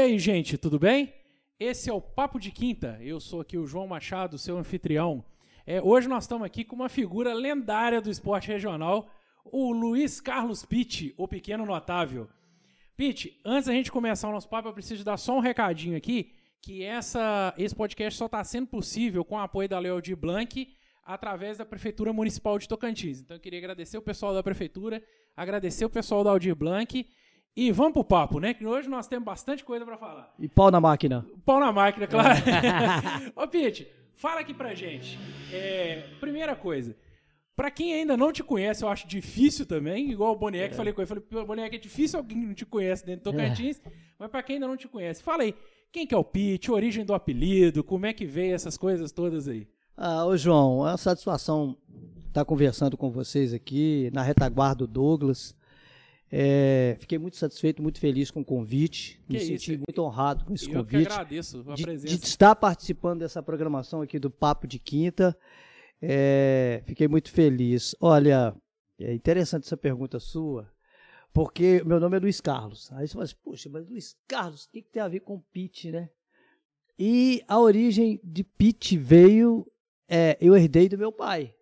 aí, gente, tudo bem? Esse é o Papo de Quinta. Eu sou aqui o João Machado, seu anfitrião. É, hoje nós estamos aqui com uma figura lendária do esporte regional, o Luiz Carlos Pitt, o pequeno notável. Pitt, antes da gente começar o nosso papo, eu preciso dar só um recadinho aqui, que essa, esse podcast só está sendo possível com o apoio da Leo de Blanc através da Prefeitura Municipal de Tocantins. Então eu queria agradecer o pessoal da Prefeitura, agradecer o pessoal da Aldir Blanc e vamos pro papo, né? Que hoje nós temos bastante coisa para falar. E pau na máquina. Pau na máquina, claro. Ô, Pete, fala aqui pra gente. É, primeira coisa, pra quem ainda não te conhece, eu acho difícil também, igual o Boniek, é. falei com ele, falei, Boniek, é difícil alguém não te conhece dentro do Tocantins, é. mas pra quem ainda não te conhece, fala aí, quem que é o Pete, origem do apelido, como é que veio essas coisas todas aí? Ah, ô João, é uma satisfação estar conversando com vocês aqui, na retaguarda do Douglas, é, fiquei muito satisfeito, muito feliz com o convite. Que me senti muito honrado com esse eu convite. Eu que agradeço a de, presença. De estar participando dessa programação aqui do Papo de Quinta. É, fiquei muito feliz. Olha, é interessante essa pergunta sua, porque meu nome é Luiz Carlos. Aí você fala assim, poxa, mas Luiz Carlos, o que, que tem a ver com Pete, né? E a origem de Pete veio, é, eu herdei do meu pai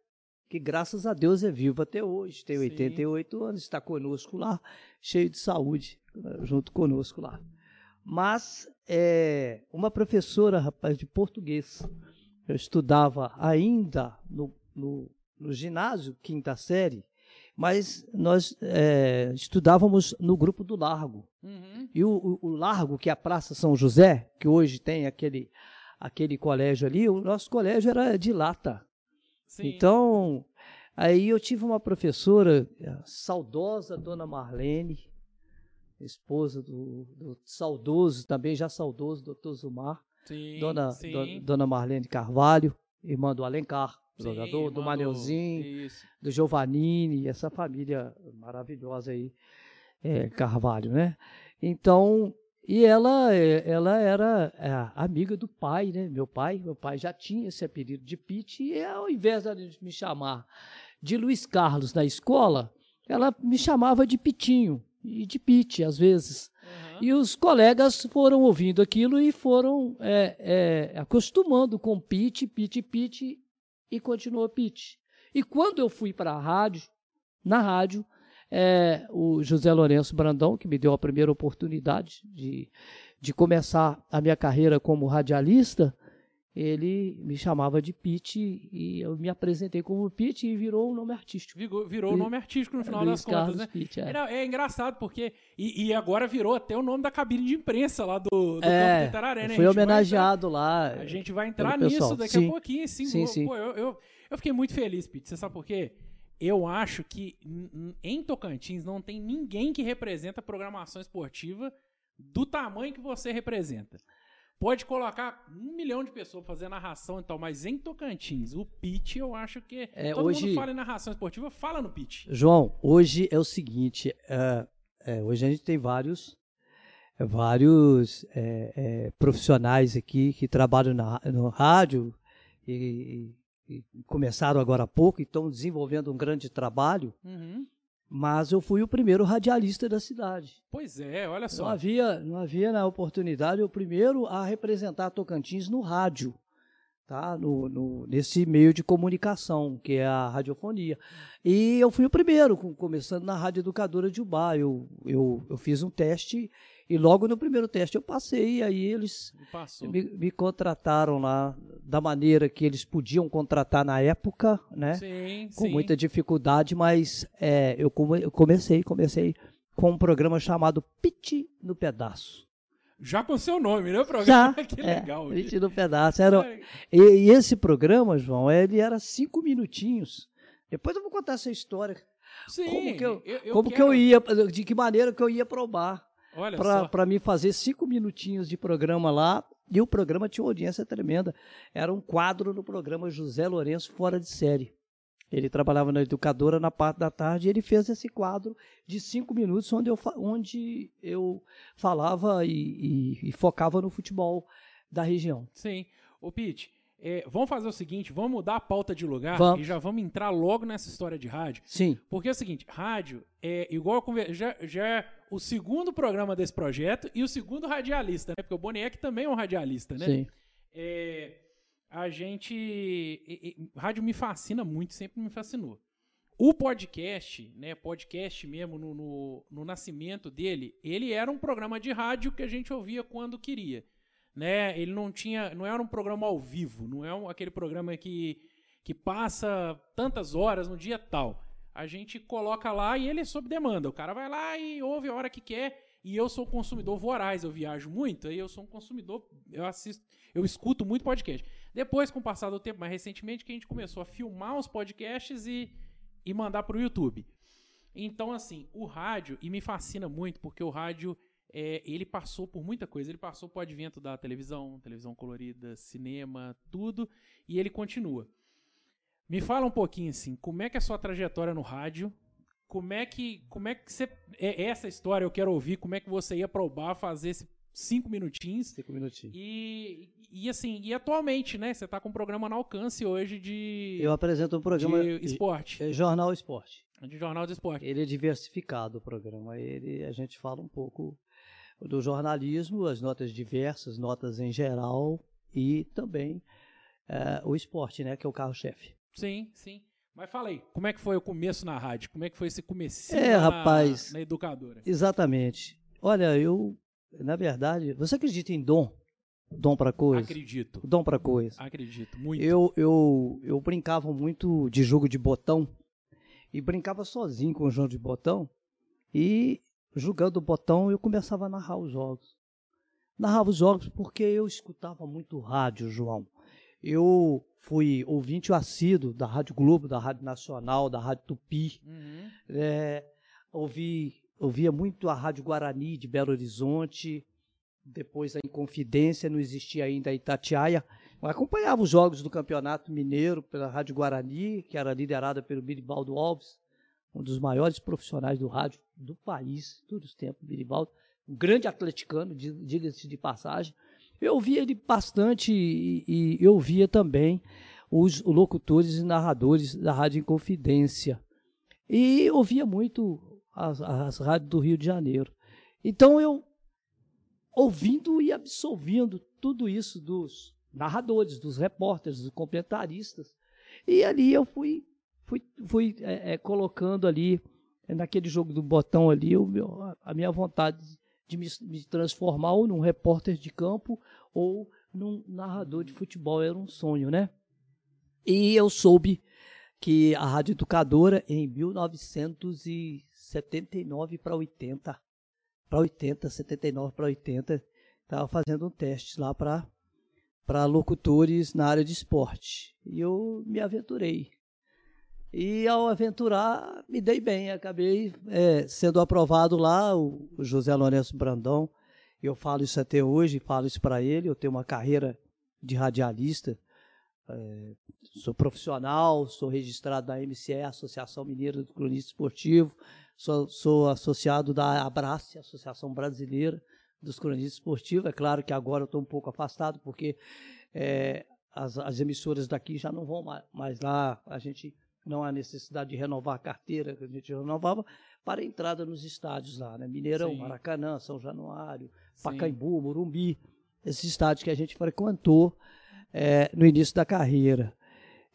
que graças a Deus é vivo até hoje, tem Sim. 88 anos, está conosco lá, cheio de saúde, junto conosco lá. Mas é, uma professora, rapaz, de português, eu estudava ainda no, no, no ginásio, quinta série, mas nós é, estudávamos no grupo do Largo. Uhum. E o, o, o, Largo, que é a Praça São José, que hoje tem aquele, aquele colégio ali, o nosso colégio era de lata. Sim. Então, aí eu tive uma professora, a saudosa Dona Marlene, esposa do, do saudoso, também já saudoso, doutor Zumar. Sim, Dona, sim. Do, Dona Marlene Carvalho, irmã do Alencar, jogador, do Maneuzinho, do Giovannini, essa família maravilhosa aí, é, Carvalho, né? Então, e ela, é, ela era é, amiga do pai, né? Meu pai, meu pai já tinha esse apelido de Pete, e ao invés de me chamar de Luiz Carlos na escola, ela me chamava de Pitinho e de Pete, às vezes. Uhum. E os colegas foram ouvindo aquilo e foram é, é, acostumando com Pete, Pete, Pete, e continuou Pete. E quando eu fui para a rádio, na rádio, é o José Lourenço Brandão, que me deu a primeira oportunidade de, de começar a minha carreira como radialista. Ele me chamava de Pete e eu me apresentei como Pete e virou o um nome artístico. Virou, virou o nome artístico no final Luiz das Carlos contas, né? Pitt, é. é. engraçado porque. E, e, agora virou até o nome da cabine de imprensa lá do, do é, Campo de Itararé, né? Foi homenageado entrar, lá. A gente vai entrar nisso daqui sim. a pouquinho, sim. sim, sim. Pô, eu, eu, eu, fiquei muito feliz, Pete. Você sabe por quê? Eu acho que em Tocantins não tem ninguém que representa a programação esportiva do tamanho que você representa. Pode colocar um milhão de pessoas fazer narração e tal, mas em Tocantins, o pitch eu acho que é, todo hoje, mundo fala em narração esportiva, fala no pitch. João, hoje é o seguinte, é, é, hoje a gente tem vários vários é, é, profissionais aqui que trabalham na, no rádio e, começaram agora há pouco e estão desenvolvendo um grande trabalho. Uhum. Mas eu fui o primeiro radialista da cidade. Pois é, olha só. Não havia, não havia na oportunidade o primeiro a representar Tocantins no rádio, tá? No, no, nesse meio de comunicação, que é a radiofonia. E eu fui o primeiro, começando na Rádio Educadora de Ubá. Eu, eu, eu fiz um teste e logo no primeiro teste eu passei, aí eles me, me, contrataram lá da maneira que eles podiam contratar na época, né? Sim, com sim. muita dificuldade, mas é, eu, come, eu comecei, comecei com um programa chamado Pit no Pedaço. Já com seu nome, né? O programa Já, que é, legal. Pit no Pedaço. Era, é. e, e, esse programa, João, ele era cinco minutinhos. Depois eu vou contar essa história. Sim, como que eu, eu, eu como quero... que eu ia, de que maneira que eu ia provar para mim fazer cinco minutinhos de programa lá. E o programa tinha uma audiência tremenda. Era um quadro no programa José Lourenço Fora de Série. Ele trabalhava na educadora na parte da tarde e ele fez esse quadro de cinco minutos onde eu, onde eu falava e, e, e focava no futebol da região. Sim. O Pete, é, vamos fazer o seguinte, vamos mudar a pauta de lugar vamos. e já vamos entrar logo nessa história de rádio. Sim. Porque é o seguinte, rádio é igual a conversa, já, já o segundo programa desse projeto e o segundo radialista, né? Porque o Boniek também é um radialista, né? Sim. É, a gente. e- e- rádio me fascina muito, sempre me fascinou. O podcast, né? Podcast mesmo, no, no, no nascimento dele, ele era um programa de rádio que a gente ouvia quando queria. Né? Ele não tinha. Não era um programa ao vivo, não é um- aquele programa que, que passa tantas horas no dia tal. A gente coloca lá e ele é sob demanda. O cara vai lá e ouve a hora que quer. E eu sou consumidor voraz, eu viajo muito, aí eu sou um consumidor, eu assisto, eu escuto muito podcast. Depois, com o passar do tempo, mais recentemente, que a gente começou a filmar os podcasts e, e mandar pro YouTube. Então, assim, o rádio, e me fascina muito, porque o rádio, é, ele passou por muita coisa. Ele passou por advento da televisão, televisão colorida, cinema, tudo, e ele continua. Me fala um pouquinho, assim, como é que é a sua trajetória no rádio? Como é que, como é que você... É, essa história eu quero ouvir, como é que você ia pro bar fazer esses cinco minutinhos Cinco minutinhos. e, e assim, e atualmente, né? Você tá com um programa no alcance hoje de, Eu apresento um programa de esporte, é, Jornal Esporte. de jornal de esporte. Ele é diversificado o programa. Ele, a gente fala um pouco do jornalismo, as notas diversas, notas em geral e também eh, o esporte, né, que é o carro-chefe. Sim, sim. Mas fala aí, como é que foi o começo na rádio? Como é que foi esse comecinho É, lá rapaz. na, na educadora? Exatamente. Olha, eu, na verdade, você acredita em dom? Dom para coisa? Acredito, Dom para coisa. acredito, muito. Eu, eu, eu brincava muito de jogo de botão e brincava sozinho com o jogo de botão e jogando botão eu começava a narrar os jogos. Narrava os jogos porque eu escutava muito rádio, João. Eu fui ouvinte assíduo da Rádio Globo, da Rádio Nacional, da Rádio Tupi. Uhum. É, ouvi, ouvia muito a Rádio Guarani de Belo Horizonte, depois a Inconfidência, não existia ainda a Itatiaia. Eu acompanhava os jogos do Campeonato Mineiro pela Rádio Guarani, que era liderada pelo Biribaldo Alves, um dos maiores profissionais do rádio do país, todos os tempos, Biribaldo, um grande atleticano, di- diga-se de passagem. Eu ouvia ele bastante e, e eu via também os locutores e narradores da Rádio Inconfidência. E ouvia muito as, as rádios do Rio de Janeiro. Então eu, ouvindo e absorvendo tudo isso dos narradores, dos repórteres, dos comentaristas, e ali eu fui, fui, fui é, é, colocando ali, naquele jogo do botão ali, o meu- a minha vontade de me, me transformar ou num repórter de campo ou num narrador de futebol. Era um sonho, né? E eu soube que a Rádio Educadora, em 1979 para 80, para 80, 79 para 80, estava fazendo um teste lá para para locutores na área de esporte. E eu me aventurei. E ao aventurar, me dei bem. Acabei é, sendo aprovado lá, o, José Lourenço Brandão. Eu falo isso até hoje, falo isso para ele. Eu tenho uma carreira de radialista. é, sou profissional, sou registrado da MCE, Associação Mineira do Cronista Esportivo. Sou, sou associado da Abrace, Associação Brasileira dos Cronistas Esportivos. É claro que agora eu estou um pouco afastado, porque é, as, as emissoras daqui já não vão ma- mais lá. A gente não há necessidade de renovar a carteira que a gente renovava para a entrada nos estádios lá, né? Mineirão, Sim. Maracanã, São Januário, Sim. Pacaembu, Morumbi, esses estádios que a gente frequentou é, no início da carreira.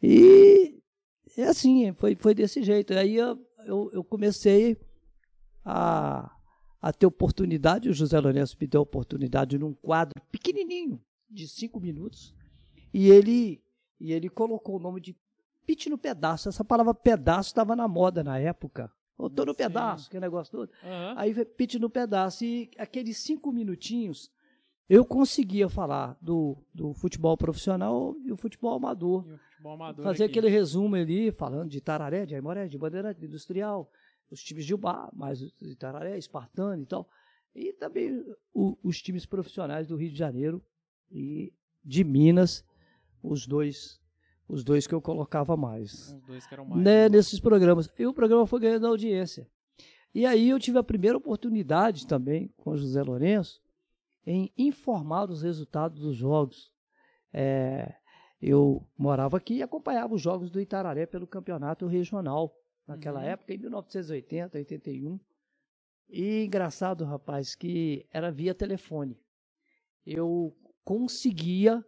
E é assim, foi, foi desse jeito. Aí eu, eu, eu comecei a, a ter oportunidade, o José Lourenço me deu oportunidade num quadro pequenininho, de cinco minutos, e ele, e ele colocou o nome de Pit no Pedaço. Essa palavra pedaço estava na moda na época. Eu tô no pedaço, que negócio todo. Aham. Aí veio Pit no Pedaço. E aqueles cinco minutinhos eu conseguia falar do, do futebol profissional e o futebol amador. E o futebol amador Fazer aqui. aquele resumo ali, falando de Tararé, de Aimoré, de Bandeirante, de Industrial, os times de Ubá, mais os de Tararé, Espartano e tal. E também o- os times profissionais do Rio de Janeiro e de Minas, os dois, os dois que eu colocava mais Os dois que eram mais. né, nesses programas. E o programa foi ganhando audiência. E aí eu tive a primeira oportunidade também com o José Lourenço em informar os resultados dos jogos. É, eu morava aqui e acompanhava os jogos do Itararé pelo campeonato regional naquela Uhum. época, em 1980, 81. E engraçado, rapaz, que era via telefone. Eu conseguia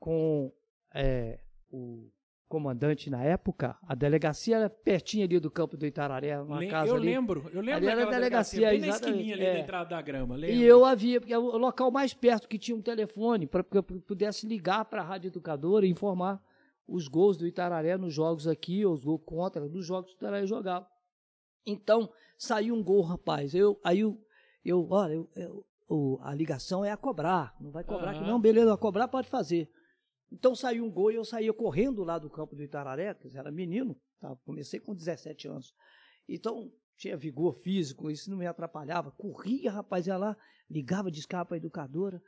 com é, o comandante na época, a delegacia era pertinho ali do campo do Itararé, uma Le- casa eu ali. lembro, eu lembro Ali era a daquela delegacia, bem na esquininha ali é. da entrada da grama, lembro. E eu havia, porque é o local mais perto que tinha um telefone, para que eu pudesse ligar para a Rádio Educadora e informar os gols do Itararé nos jogos aqui, ou os gols contra, nos jogos que o Itararé jogava. Então, saiu um gol, rapaz. Eu, aí eu, eu olha, eu- eu- a ligação é a cobrar. Não vai cobrar aqui, Aham. não, beleza, a cobrar pode fazer. Então saiu um gol e eu saía correndo lá do campo do Itararé, que era menino, tá? comecei com 17 anos. Então, tinha vigor físico, isso não me atrapalhava. Corria, rapaz, ia lá, ligava, discava para a educadora.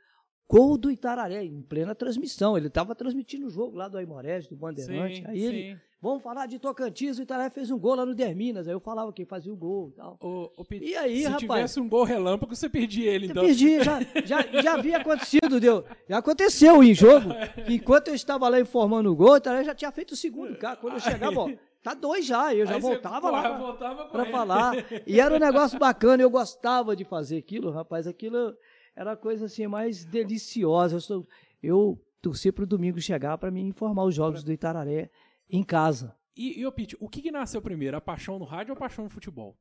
Gol do Itararé, em plena transmissão. Ele estava transmitindo o jogo lá do Aimorés, do Bandeirante. Sim, Aí ele, sim. vamos falar de Tocantins, o Itararé fez um gol lá no Derminas. Aí eu falava que fazia o gol e tal. Ô, Pete, E aí, se rapaz? tivesse um gol relâmpago, você perdia ele, Eu então. perdi, já, já, já havia acontecido, deu. Já aconteceu em jogo. Enquanto eu estava lá informando o gol, o Itararé já tinha feito o segundo cara. Quando eu chegava, ó, tá dois já. Eu já voltava lá. pra- correndo. falar. E era um negócio bacana, eu gostava de fazer aquilo, rapaz. Aquilo era a coisa assim mais deliciosa. Eu, sou- eu torci para o domingo chegar para me informar os jogos do Itararé em casa. E, e ô, Pete, o que, que nasceu primeiro? A paixão no rádio ou a paixão no futebol?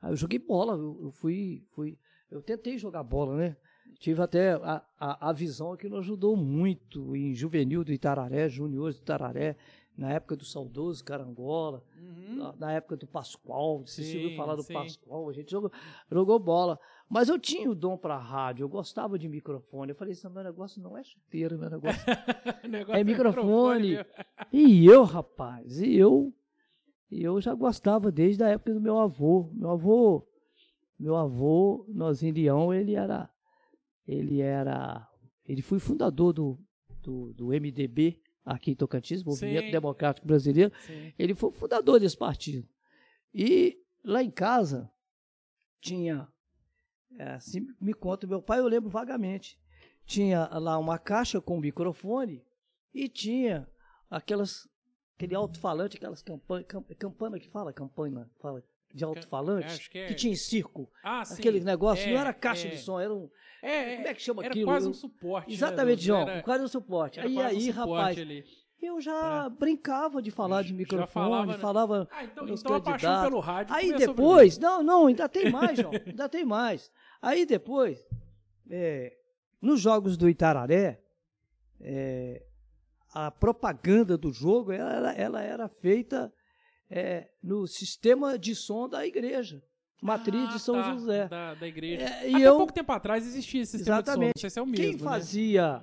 Aí eu joguei bola, eu, eu fui, fui. Eu tentei jogar bola, né? Tive até a, a, a visão que nos ajudou muito em juvenil do Itararé, juniores do Itararé, na época do saudoso Carangola. na, na época do Pascoal, você Sim, ouviu falar do sim. Pascoal, a gente jogou, jogou bola. Mas eu tinha o dom para rádio, eu gostava de microfone. Eu falei assim, meu negócio não é chuteiro, meu negócio negócio é microfone. mesmo. E eu, rapaz, e eu, e eu já gostava desde a época do meu avô. Meu avô, meu avô, Nozinho Leão, ele era, ele era, ele foi fundador do, do, do MDB aqui em Tocantins, Movimento Sim. Democrático Brasileiro. Sim. Ele foi fundador desse partido. E lá em casa tinha, é, assim me conta meu pai, eu lembro vagamente, tinha lá uma caixa com microfone e tinha aquelas, aquele alto-falante, aquelas campanhas, campana que fala, campanha, fala de alto-falante, acho que é- que tinha em circo. Ah, sim. Aquele negócio, É, não era caixa é. de som, era um. É, Como é que chama era aquilo? quase Eu- um suporte. né, Exatamente, do- João, era- quase um suporte. era Aí, quase um aí, suporte rapaz, ali. eu já brincava de falar de microfone, falava, né? falava Ah, então, então a paixão candidatos. pelo rádio Aí depois, não, não, ainda tem mais, João, ainda tem mais. Aí depois, é, nos jogos do Itararé, é, a propaganda do jogo ela, era- ela era feita é, no sistema de som da igreja, matriz Ah, de São tá, José. Da, da igreja. É, e Até eu- pouco tempo atrás existia esse sistema de som. Não Exatamente. sei se é o mesmo, Quem né? fazia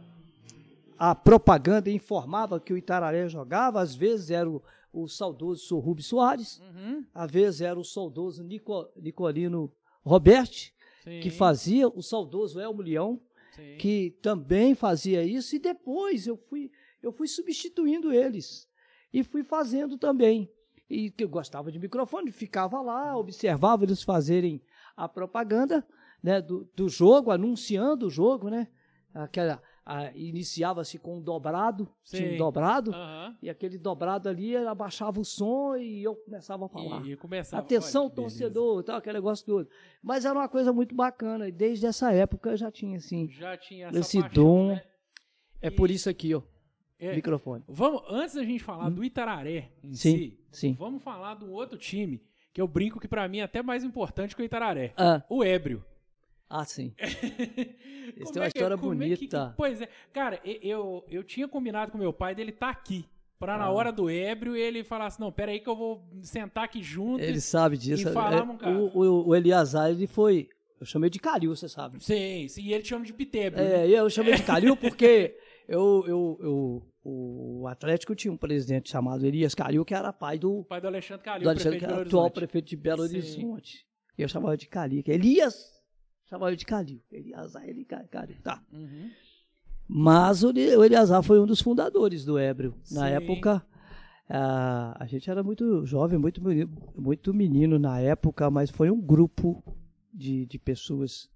a propaganda e informava que o Itararé jogava, às vezes era o, o saudoso Sr. Rubens Soares, Uhum, às vezes era o saudoso Nico- Nicolino Roberti, sim, que fazia, o saudoso Elmo Leão, sim. que também fazia isso, e depois eu fui, eu fui substituindo eles e fui fazendo também. E que eu gostava de microfone, ficava lá, observava eles fazerem a propaganda né, do, do jogo, anunciando o jogo, né? Aquela, a- Iniciava-se com um dobrado, tinha um Sim. dobrado, Aham. e aquele dobrado ali abaixava o som e eu começava a falar. E, e começava. Atenção, olha torcedor, tal, aquele negócio todo. Mas era uma coisa muito bacana, e desde essa época eu já tinha, assim. Já tinha essa Esse paixão, dom. né? É E- por isso aqui, ó. É, Microfone. Vamos, antes da gente falar do Itararé em Hum. Sim, si, sim. vamos falar um outro time que eu brinco que pra mim é até mais importante que o Itararé. Ah, O Ébrio. Ah sim. Como tem uma é que- história é que- bonita. pois é. Cara, eu, eu tinha combinado com meu pai dele estar aqui. Pra na Ah. hora do ébrio ele falasse, não, pera aí que eu vou sentar aqui junto. Ele sabe disso. E falamos, É, cara. o, o, o Eliazar, ele foi. Eu chamei de Calil, você sabe. Sim, sim, e ele chama de Pitébrio. né? É, eu chamei de Calil porque eu, eu, eu, o Atlético tinha um presidente chamado Elias Calil, que era pai do, O pai do Alexandre Calil, do Alexandre, prefeito que era atual prefeito de Belo. Horizonte. E eu chamava de Calil. que é Elias chamava de Calil. Eliazar, ele Calil. Tá. Uhum. Mas o Eli- o Eliazar foi um dos fundadores do Ébrio. Na Sim. época, ah, a gente era muito jovem, muito, menino- muito menino na época, mas foi um grupo de, de pessoas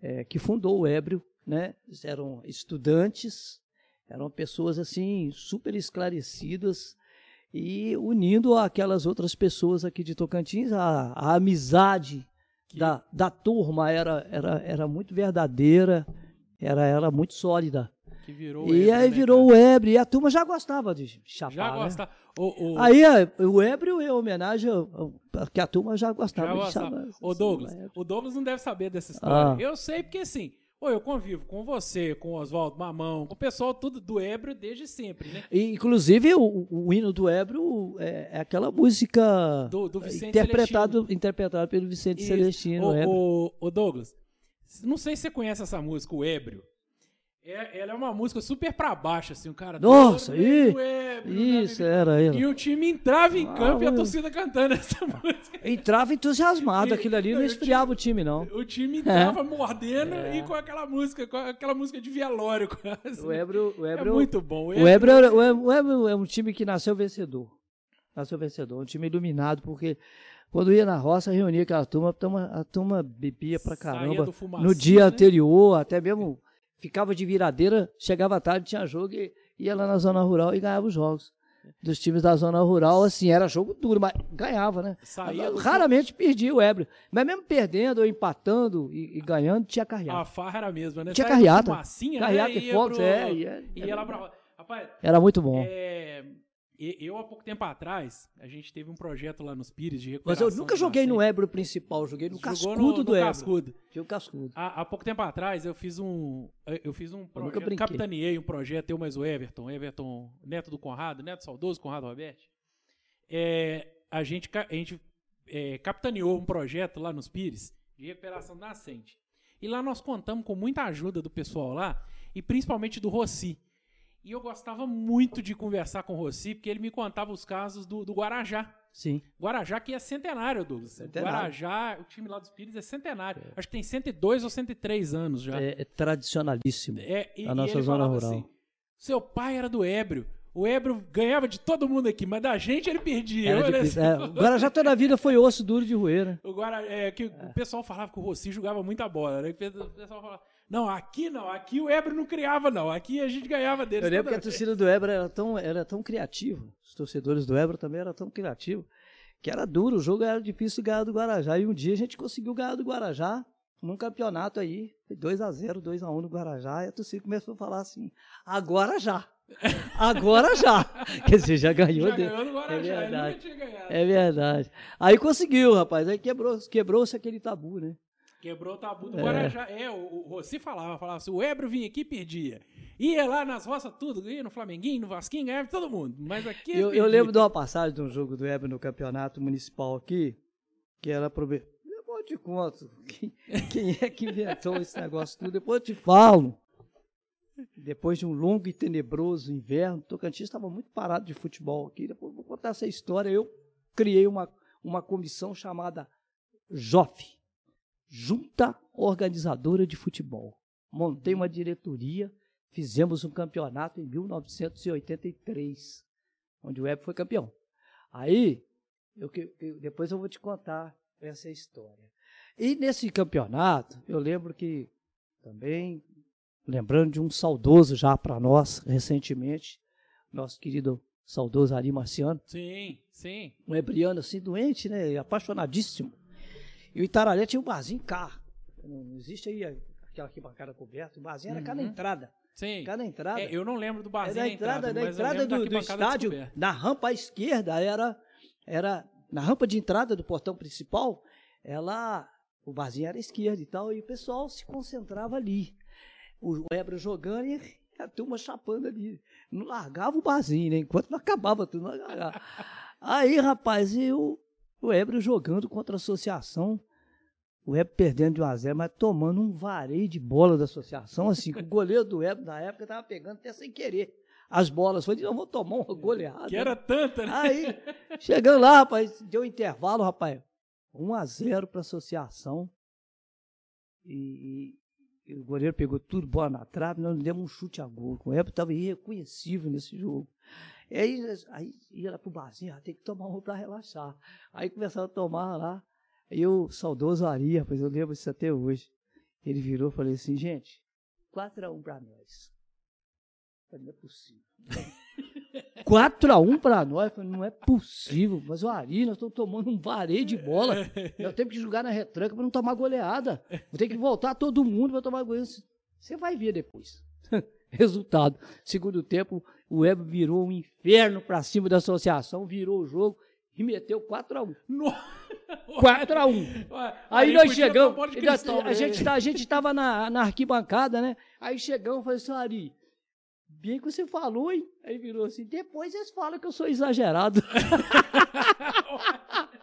eh, que fundou o Ébrio. Né? Eram estudantes, eram pessoas assim super esclarecidas e unindo aquelas outras pessoas aqui de Tocantins, a, a amizade Que- da, da turma era, era, era muito verdadeira, era, era muito sólida. Que virou e Ebro, aí né, virou cara? o Ebre, e a turma já gostava de chapar, Já né? gosta. O, o, Aí é, o Ébrio é homenagem que a turma já gostava Já de gostava. chamar. Ô Douglas, o Douglas não deve saber dessa história. Ah. Eu sei porque assim, pô, eu convivo com você, com o Oswaldo Mamão, com o pessoal tudo do Ébrio desde sempre, né? E, inclusive, o, o hino do Ébrio é, é aquela música Do, do interpretado, interpretado pelo Vicente Isso. Celestino. Ébrio. ô, ô, Douglas, não sei se você conhece essa música, o Ébrio. É, ela é uma música super pra baixo, assim, o cara... Nossa, "Todo ih, mundo Ébrio, Isso, era E ele. o time entrava em Ah, campo e a torcida cantando essa música. Entrava entusiasmado, E- aquilo ali não não, esfriava o time, não. O time entrava mordendo É. e com aquela música, com aquela música de velório quase. O Ébrio, o é Ébrio, muito bom. o Ébrio, era- o Ébrio- o Ébrio é um time que nasceu vencedor. Nasceu vencedor, um time iluminado, porque quando ia na roça, reunia aquela turma, a turma, a turma bebia pra caramba. no dia né? anterior, até mesmo ficava de viradeira, chegava tarde, tinha jogo e ia lá na zona rural e ganhava os jogos. Dos times da zona rural, assim, era jogo duro, mas ganhava, né? Saía do Raramente perdia o Ébrio. Mas mesmo perdendo ou empatando e, e ganhando, tinha A carreata. farra era a mesma, né? Tinha carreata. fumacinha, Carreata né? e fogos, pro- é. Ia, Ia lá pra... Rapaz, Era muito bom. é, eu há pouco tempo atrás, a gente teve um projeto lá nos Pires de Mas recuperação eu nunca joguei no. Ébrio principal, joguei no Jogou cascudo no, do no Ébrio. Cascudo. Tinha o cascudo. Há, há pouco tempo atrás eu fiz um eu fiz um projeto, capitaneei um projeto, eu mais o Everton, Everton, neto do Conrado, neto saudoso Conrado Roberto. É, a gente, a gente é, capitaneou um projeto lá nos Pires de recuperação nascente. E lá nós contamos com muita ajuda do pessoal lá, e principalmente do Rossi. E eu gostava muito de conversar com o Rossi, porque ele me contava os casos do, do Guarajá. Sim. Guarajá que é centenário, Douglas. Centenário. Guarajá, o time lá dos Pires é centenário. Acho que tem 102 ou 103 anos já. É, é tradicionalíssimo. É, e, A e nossa ele zona rural. assim, seu pai era do Ébrio. O Ébrio ganhava de todo mundo aqui, mas da gente ele perdia. Assim, É, o Guarajá toda a vida foi osso duro de roer, né? o, Guara, é, que o pessoal falava que o Rossi jogava muita bola. Né? O pessoal falava, não, aqui não, aqui o Ébrio não criava, não. Aqui a gente ganhava deles. Eu lembro que a torcida do Ébrio era tão, era tão criativa. Os torcedores do Ébrio também eram tão criativos. Que era duro, o jogo era difícil ganhar do Guarajá. E um dia a gente conseguiu ganhar do Guarajá num campeonato aí. Foi 2x0, 2x1 no Guarajá. E a torcida começou a falar assim: agora já. Agora já. Quer dizer, já ganhou Já dele. ganhou no Guarajá, ele verdade. nunca tinha ganhado. É verdade. Aí conseguiu, rapaz. Aí quebrou, quebrou-se aquele tabu, né? Quebrou o tabu do É. Guarajá. É, o, o Rossi falava, falava assim, o Ébrio vinha aqui e perdia. Ia lá nas roças tudo, ia no Flamenguinho, no Vasquinho, ganhava todo mundo. Mas aqui Eu, eu perdia. lembro de uma passagem de um jogo do Ébrio no campeonato municipal aqui, que era pro. Depois eu te conto quem, quem é que inventou esse negócio tudo. Depois eu te falo. Depois de um longo e tenebroso inverno, Tocantins estava muito parado de futebol aqui. Depois eu vou contar essa história. Eu criei uma, uma comissão chamada JOF Junta Organizadora de Futebol. Montei uma diretoria, fizemos um campeonato em 1983 onde o Web foi campeão. Aí, eu, eu- depois eu vou te contar essa história. E nesse campeonato, eu lembro que também, lembrando de um saudoso já para nós, recentemente, nosso querido saudoso Ari Marciano, Sim, sim. um hebriano assim, doente, né, apaixonadíssimo. E o Itararé tinha um barzinho cá. Não existe aí aquela arquibancada coberta, o barzinho era cá na Uhum. entrada. Sim. Cá na entrada. É, eu não lembro do É barzinho da da entrada, da eu entrada do, do estádio, descoberta. na rampa à esquerda, era, era na rampa de entrada do portão principal, ela, o barzinho era à esquerda e tal, e o pessoal se concentrava ali. O Ebra jogando e a turma chapando ali. Não largava o barzinho, né? Enquanto não acabava tudo. Aí, rapaz, e o, o Ebra jogando contra a associação. O Ebro perdendo de 1 a 0 mas tomando um vareio de bola da associação, assim, que o goleiro do Ebro na época tava pegando até sem querer as bolas. Falei, eu vou tomar uma goleada. Que era tanta, né? Aí, chegando lá, rapaz, deu intervalo, rapaz. 1 a 0 para a associação. E, e- e o goleiro pegou tudo, bola na trave, nós demos um chute a gol. O Ebro estava irreconhecível nesse jogo. E aí, aí ia lá pro barzinho, ah, tem que tomar uma para relaxar. Aí começaram a tomar lá. Aí o saudoso Ari, rapaz, eu lembro isso até hoje. Ele virou e falou assim, gente, 4x1 para nós. Eu falei, não é possível. 4x1 para nós. Eu falei, não é possível. Mas o Ari, nós estamos tomando um vareio de bola. Nós temos que jogar na retranca para não tomar goleada. Vou ter que voltar todo mundo para tomar goleada. Você vai ver depois. Resultado. Segundo tempo, o Web virou um inferno para cima da associação, virou o jogo e meteu 4x1. 4x1. Aí nós chegamos. Cristal, a, gente, tá, a gente tava na, na arquibancada, né? Aí chegamos e falei assim, Ari, bem que você falou, hein? Aí virou assim, depois eles falam que eu sou exagerado.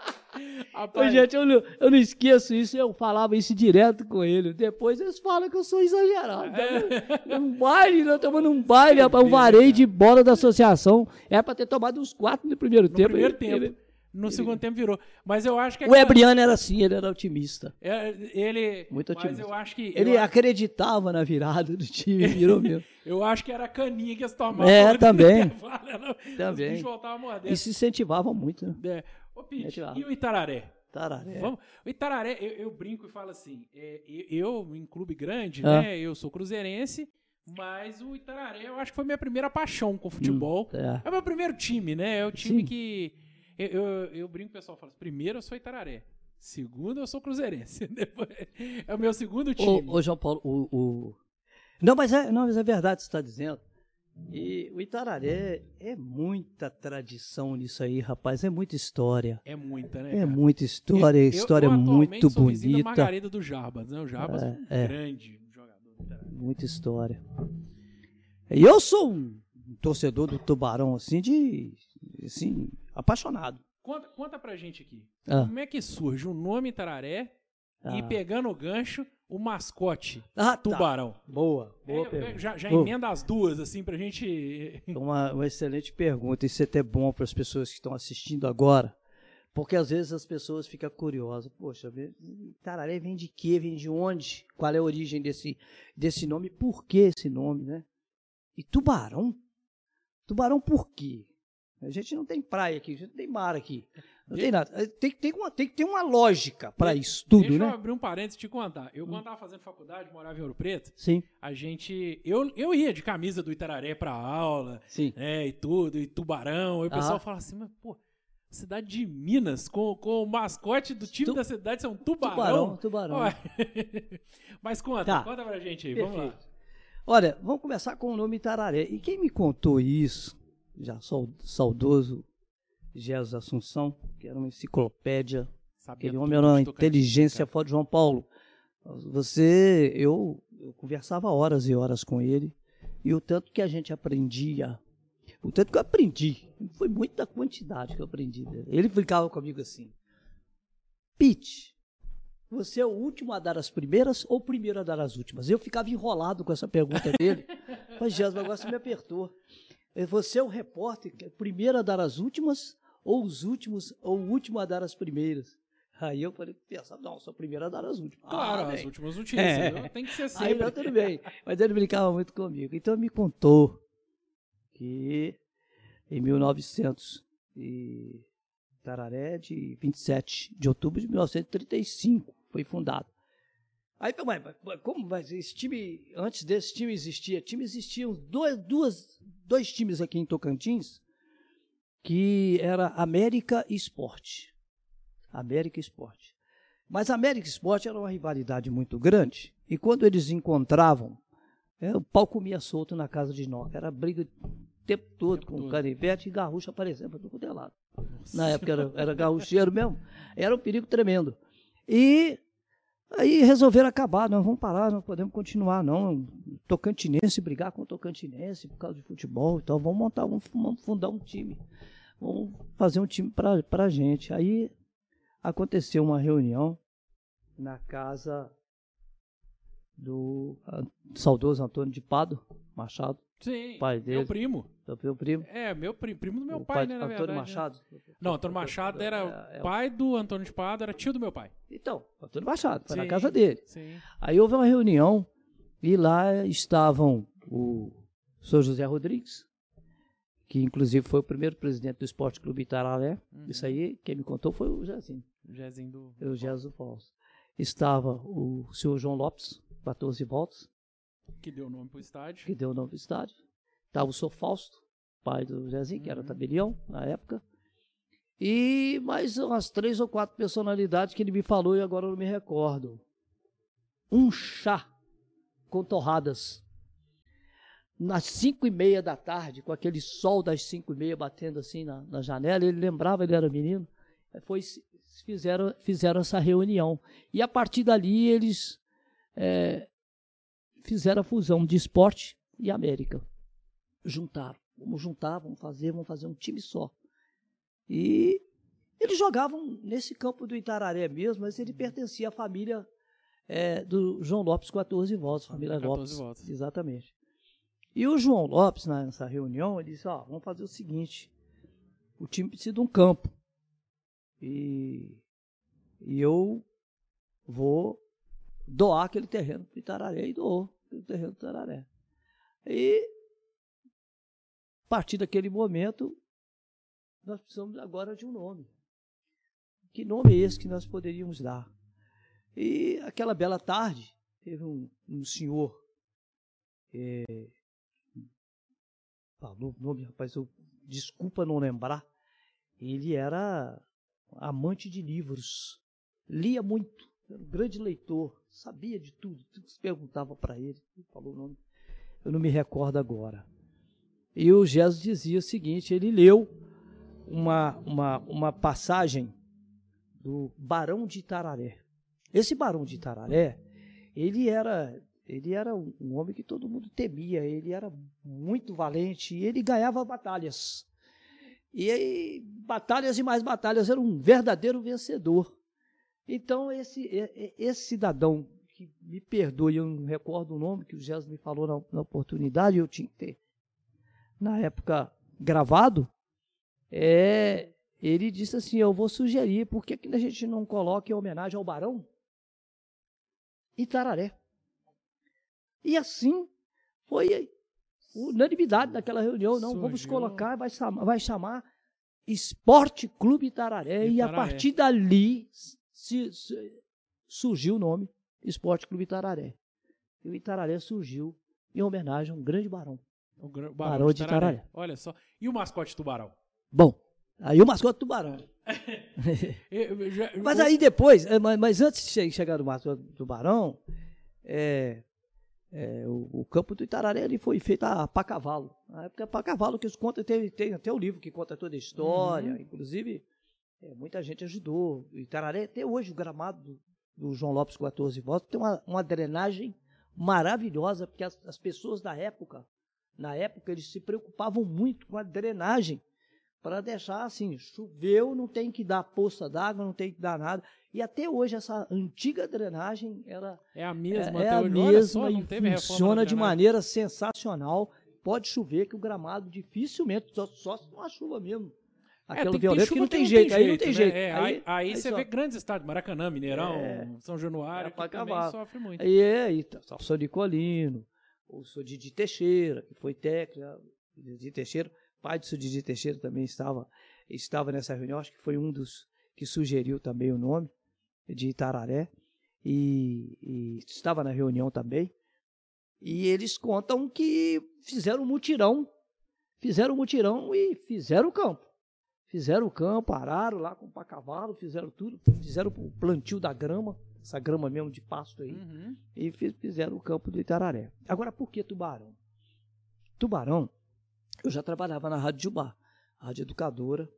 Rapaz. gente, eu não, eu não esqueço isso, eu falava isso direto com ele. Depois eles falam que eu sou exagerado. É. Um baile, nós tomando um baile, rapaz, um vareio de bola da associação. É pra ter tomado uns quatro no primeiro no tempo. Primeiro ele, tempo. Ele, no segundo tempo virou. Mas eu acho que. O Ebriano era assim, ele era otimista. É, ele. Muito otimista. Mas eu acho que. Ele acreditava na virada do time, virou mesmo. eu acho que era a caninha que eles tomavam. É, também. também. Os voltavam a E se incentivavam muito. Né? É. Ô, Pete, e o Itararé? Itararé. Vamos, o Itararé, eu, eu, brinco e falo assim: é, eu, em clube grande, ah. né? Eu sou cruzeirense. Mas o Itararé, eu acho que foi minha primeira paixão com futebol. Hum, é. é o meu primeiro time, né? É o time Sim. que eu, eu, eu brinco, o pessoal fala: primeiro eu sou Itararé. Segundo, eu sou Cruzeirense. Depois, é o meu segundo time. Ô, ô João Paulo, o, o, Não, mas é, não, mas é verdade o que você está dizendo. E o Itararé é muita tradição nisso aí, rapaz. É muita história. É muita, né? É cara? muita história, eu, história eu, muito sou bonita. Margarida do Jarbas, né? O Jarbas é, é um grande jogador do Itararé. Muita história. E eu sou um torcedor do Tubarão, assim, de. Assim, apaixonado. Conta, conta pra gente aqui. Ah. Como é que surge o nome Tararé ah. e pegando o gancho, o mascote ah, tá. Tubarão? Tá. Boa, boa é, pergunta. Já, já emenda as duas, assim, pra gente. Uma, uma excelente pergunta. Isso é até bom para as pessoas que estão assistindo agora. Porque às vezes as pessoas ficam curiosas. Poxa, Tararé vem de quê? Vem de onde? Qual é a origem desse, desse nome? Por que esse nome, né? E tubarão? Tubarão por quê? A gente não tem praia aqui, a gente não tem mar aqui. Não tem nada. Tem, tem, uma, tem que ter uma lógica para isso tudo, Deixa né? Deixa eu abrir um parênteses e te contar. Eu, quando estava fazendo faculdade, morava em Ouro Preto. Sim. A gente... Eu, eu ia de camisa do Itararé para aula. Sim. Né, e tudo, e tubarão. E o pessoal ah. fala assim, mas, pô, cidade de Minas, com, com o mascote do time tu... da cidade são tubarão. Tubarão, tubarão. mas conta, tá. conta pra gente aí, Perfeito. vamos lá. Olha, vamos começar com o nome Itararé. E quem me contou isso já saudoso Jesus Assunção, que era uma enciclopédia. Sabia Aquele homem era uma inteligência fora de João Paulo. Você, eu, eu conversava horas e horas com ele, e o tanto que a gente aprendia, o tanto que eu aprendi, foi muita quantidade que eu aprendi dele. Ele ficava comigo assim: Pete, você é o último a dar as primeiras ou o primeiro a dar as últimas? Eu ficava enrolado com essa pergunta dele. Mas Jesus, o negócio me apertou. Você é o repórter, é o primeiro a dar as últimas, ou os últimos, ou o último a dar as primeiras. Aí eu falei, pensava, não, sou o primeiro a dar as últimas. Claro, ah, as últimas notícias, é. tem que ser sempre. Aí não, tudo bem. Mas ele brincava muito comigo. Então ele me contou que em 1900 e Tararé, de 27 de outubro de 1935, foi fundado. Aí, mas, como mas esse time, antes desse time existia? Time existiam dois, duas, dois times aqui em Tocantins, que era América e Esporte. América e Esporte. Mas América e Esporte era uma rivalidade muito grande, e quando eles encontravam, é, o pau comia solto na casa de Noca. Era briga o tempo todo tempo com todo. canivete e garrucha aparecendo para todo lado. Na época era, era garrucheiro mesmo. Era um perigo tremendo. E Aí resolveram acabar, não vamos parar, não podemos continuar, não. Tocantinense, brigar com o Tocantinense por causa de futebol, então vamos montar, vamos, vamos fundar um time. Vamos fazer um time para a gente. Aí aconteceu uma reunião na casa do saudoso Antônio de Pado Machado. Sim, pai dele. meu primo. Meu primo? É, meu primo, primo do meu o pai, né, na Antônio verdade. Né? Machado? Né? Não, Antônio Machado era é, é, pai do Antônio de Pado, era tio do meu pai. Então, Antônio Machado, foi sim, na casa dele. Sim. Aí houve uma reunião e lá estavam o Sr. José Rodrigues, que inclusive foi o primeiro presidente do Esporte Clube Itararé. Uhum. Isso aí, quem me contou foi o Jezinho. O Jezinho do... O Jezinho Falso. Estava o senhor João Lopes, 14 votos. Que deu o nome para o estádio. Que deu o nome para o estádio. Estava o senhor Fausto, pai do Zezinho, que era tabelião na época. E mais umas três ou quatro personalidades que ele me falou e agora eu não me recordo. Um chá com torradas. Nas cinco e meia da tarde, com aquele sol das cinco e meia batendo assim na, na janela, ele lembrava, ele era menino, foi, fizeram, fizeram essa reunião. E a partir dali eles é, fizeram a fusão de esporte e América. Juntaram. Vamos juntar, vamos fazer, vamos fazer um time só. E eles jogavam nesse campo do Itararé mesmo, mas ele pertencia à família é, do João Lopes 14 votos, família 14 Lopes. Votos. Exatamente. E o João Lopes, nessa reunião, ele disse, ó, vamos fazer o seguinte, o time precisa de um campo. E, e eu vou doar aquele terreno para Itararé e doou aquele terreno para Itararé. E a partir daquele momento, nós precisamos agora de um nome. Que nome é esse que nós poderíamos dar? E aquela bela tarde, teve um, um senhor, é, falou o nome, rapaz, eu, desculpa não lembrar, ele era amante de livros, lia muito, era um grande leitor, sabia de tudo, tudo que se perguntava para ele, falou o nome, eu não me recordo agora. E o Jesus dizia o seguinte: ele leu uma, uma, uma passagem do Barão de Itararé. Esse Barão de Itararé, ele era, ele era um homem que todo mundo temia, ele era muito valente e ele ganhava batalhas. E aí, batalhas e mais batalhas, era um verdadeiro vencedor. Então, esse, esse cidadão, que me perdoe, eu não recordo o nome que o Jesus me falou na, na oportunidade, eu tinha que ter, na época, gravado, é, ele disse assim: Eu vou sugerir, por que, que a gente não coloca em homenagem ao Barão Itararé? E assim foi unanimidade naquela reunião. Não, Surgiu. vamos colocar, vai chamar, vai chamar Esporte Clube Itararé, Itararé. E a partir dali se, se, surgiu o nome Esporte Clube Itararé. E o Itararé surgiu em homenagem a um grande barão. O barão, barão de Itararé. Itararé. Olha só. E o mascote tubarão? Bom, aí o mascote tubarão. mas aí depois, é, mas, mas, antes de chegar no mascote tubarão, é, é, o, o, campo do Itararé ele foi feito a para cavalo. Na época para cavalo que eles contam, tem, tem até o livro que conta toda a história, uhum. inclusive é, muita gente ajudou. O Itararé, até hoje, o gramado do, do João Lopes 14 votos tem uma, uma drenagem maravilhosa, porque as, as pessoas da época, na época, eles se preocupavam muito com a drenagem para deixar assim, choveu, não tem que dar poça d'água, não tem que dar nada. E até hoje essa antiga drenagem, ela é a mesma, é, é a hoje. mesma só, e funciona de maneira sensacional. Pode chover que o gramado dificilmente, só, só se uma chuva mesmo. Aquela é, violenta que não tem jeito, aí não tem jeito. Né? É, aí, aí, aí, você só... vê grandes estádios, Maracanã, Mineirão, é, São Januário, é, que também sofre muito. Aí é, aí, tá, o Sou de Colino, o Sou de Teixeira, que foi técnico, de Teixeira, pai do Sudidi Teixeira também estava, estava nessa reunião, acho que foi um dos que sugeriu também o nome de Itararé, e, e estava na reunião também. E eles contam que fizeram um mutirão, fizeram um mutirão e fizeram o campo. Fizeram o campo, pararam lá com o cavalo, fizeram tudo, fizeram o plantio da grama, essa grama mesmo de pasto aí, uhum. e fizeram o campo do Itararé. Agora, por que Tubarão? Tubarão eu já trabalhava na Rádio Jubá, Rádio Educadora.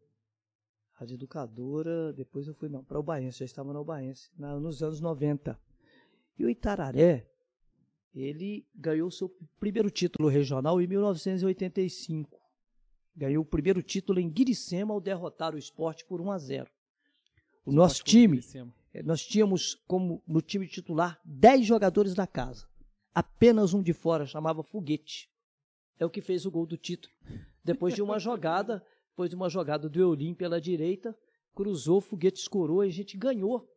Rádio Educadora, depois eu fui para o Baense, já estava no Baense, na, nos anos 90. E o Itararé, ele ganhou seu primeiro título regional em 1985. Ganhou o primeiro título em Guiricema ao derrotar o esporte por 1 a 0. O, nosso time, eh, nós tínhamos como no time titular 10 jogadores da casa. Apenas um de fora, chamava Foguete é o que fez o gol do título. Depois de uma jogada, depois de uma jogada do Eulim pela direita, cruzou, foguete escorou e a gente ganhou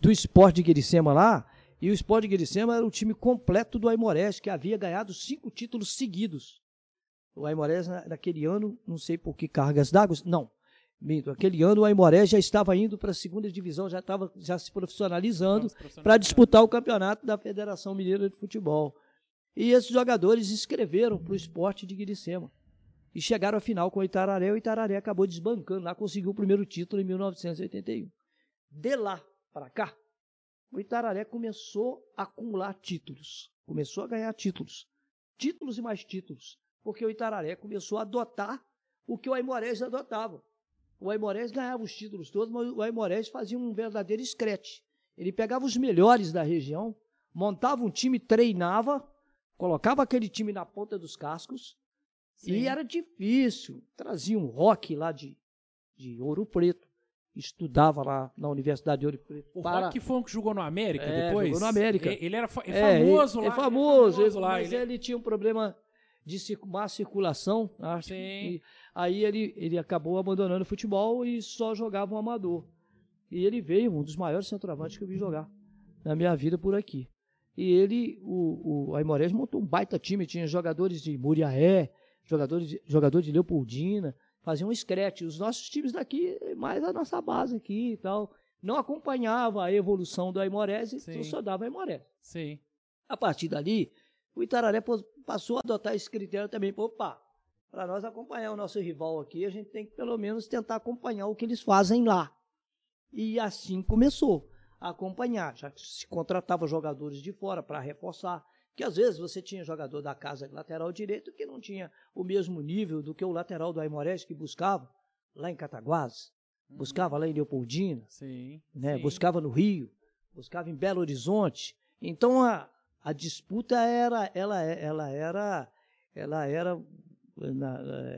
do Sport de Guiricema lá. E o Sport de Guiricema era o time completo do Aimorés, que havia ganhado cinco títulos seguidos. O Aimorés, naquele ano, não sei por que cargas d'água, não, minto, aquele ano o Aimoré já estava indo para a segunda divisão, já estava já se profissionalizando para disputar o campeonato da Federação Mineira de Futebol. E esses jogadores escreveram para o esporte de Guiricema. e chegaram à final com o Itararé. O Itararé acabou desbancando lá, conseguiu o primeiro título em 1981. De lá para cá, o Itararé começou a acumular títulos, começou a ganhar títulos, títulos e mais títulos, porque o Itararé começou a adotar o que o Aimorés adotava. O Aimorés ganhava os títulos todos, mas o Aimorés fazia um verdadeiro escrete. Ele pegava os melhores da região, montava um time, treinava, colocava aquele time na ponta dos cascos, Sim. e era difícil. Trazia um rock lá de, de Ouro Preto, estudava lá na Universidade de Ouro Preto. O para... Rock foi um que jogou no América é, depois? Jogou no América. Ele era fa é, famoso ele, lá. É famoso, ele, lá. Mas ele... ele tinha um problema de má circulação, acho. Sim. Aí ele, ele acabou abandonando o futebol e só jogava um amador. E ele veio, um dos maiores centroavantes que eu vi jogar na minha vida por aqui. E ele, o, o Aimorés montou um baita time, tinha jogadores de Muriaé, jogadores de, jogador de Leopoldina, faziam um escrete. Os nossos times daqui, mais a nossa base aqui e tal, não acompanhava a evolução do Aimorés, então só dava Aimorés. Sim. A partir dali, o Itararé passou a adotar esse critério também. Opa, para nós acompanhar o nosso rival aqui, a gente tem que pelo menos tentar acompanhar o que eles fazem lá. E assim começou a acompanhar, já que se contratava jogadores de fora para reforçar, que às vezes você tinha jogador da casa lateral direito que não tinha o mesmo nível do que o lateral do Aimorés que buscava lá em Cataguás, uhum. buscava lá em Leopoldina, sim, né? sim. buscava no Rio, buscava em Belo Horizonte. Então a, a disputa era, ela, ela era, ela era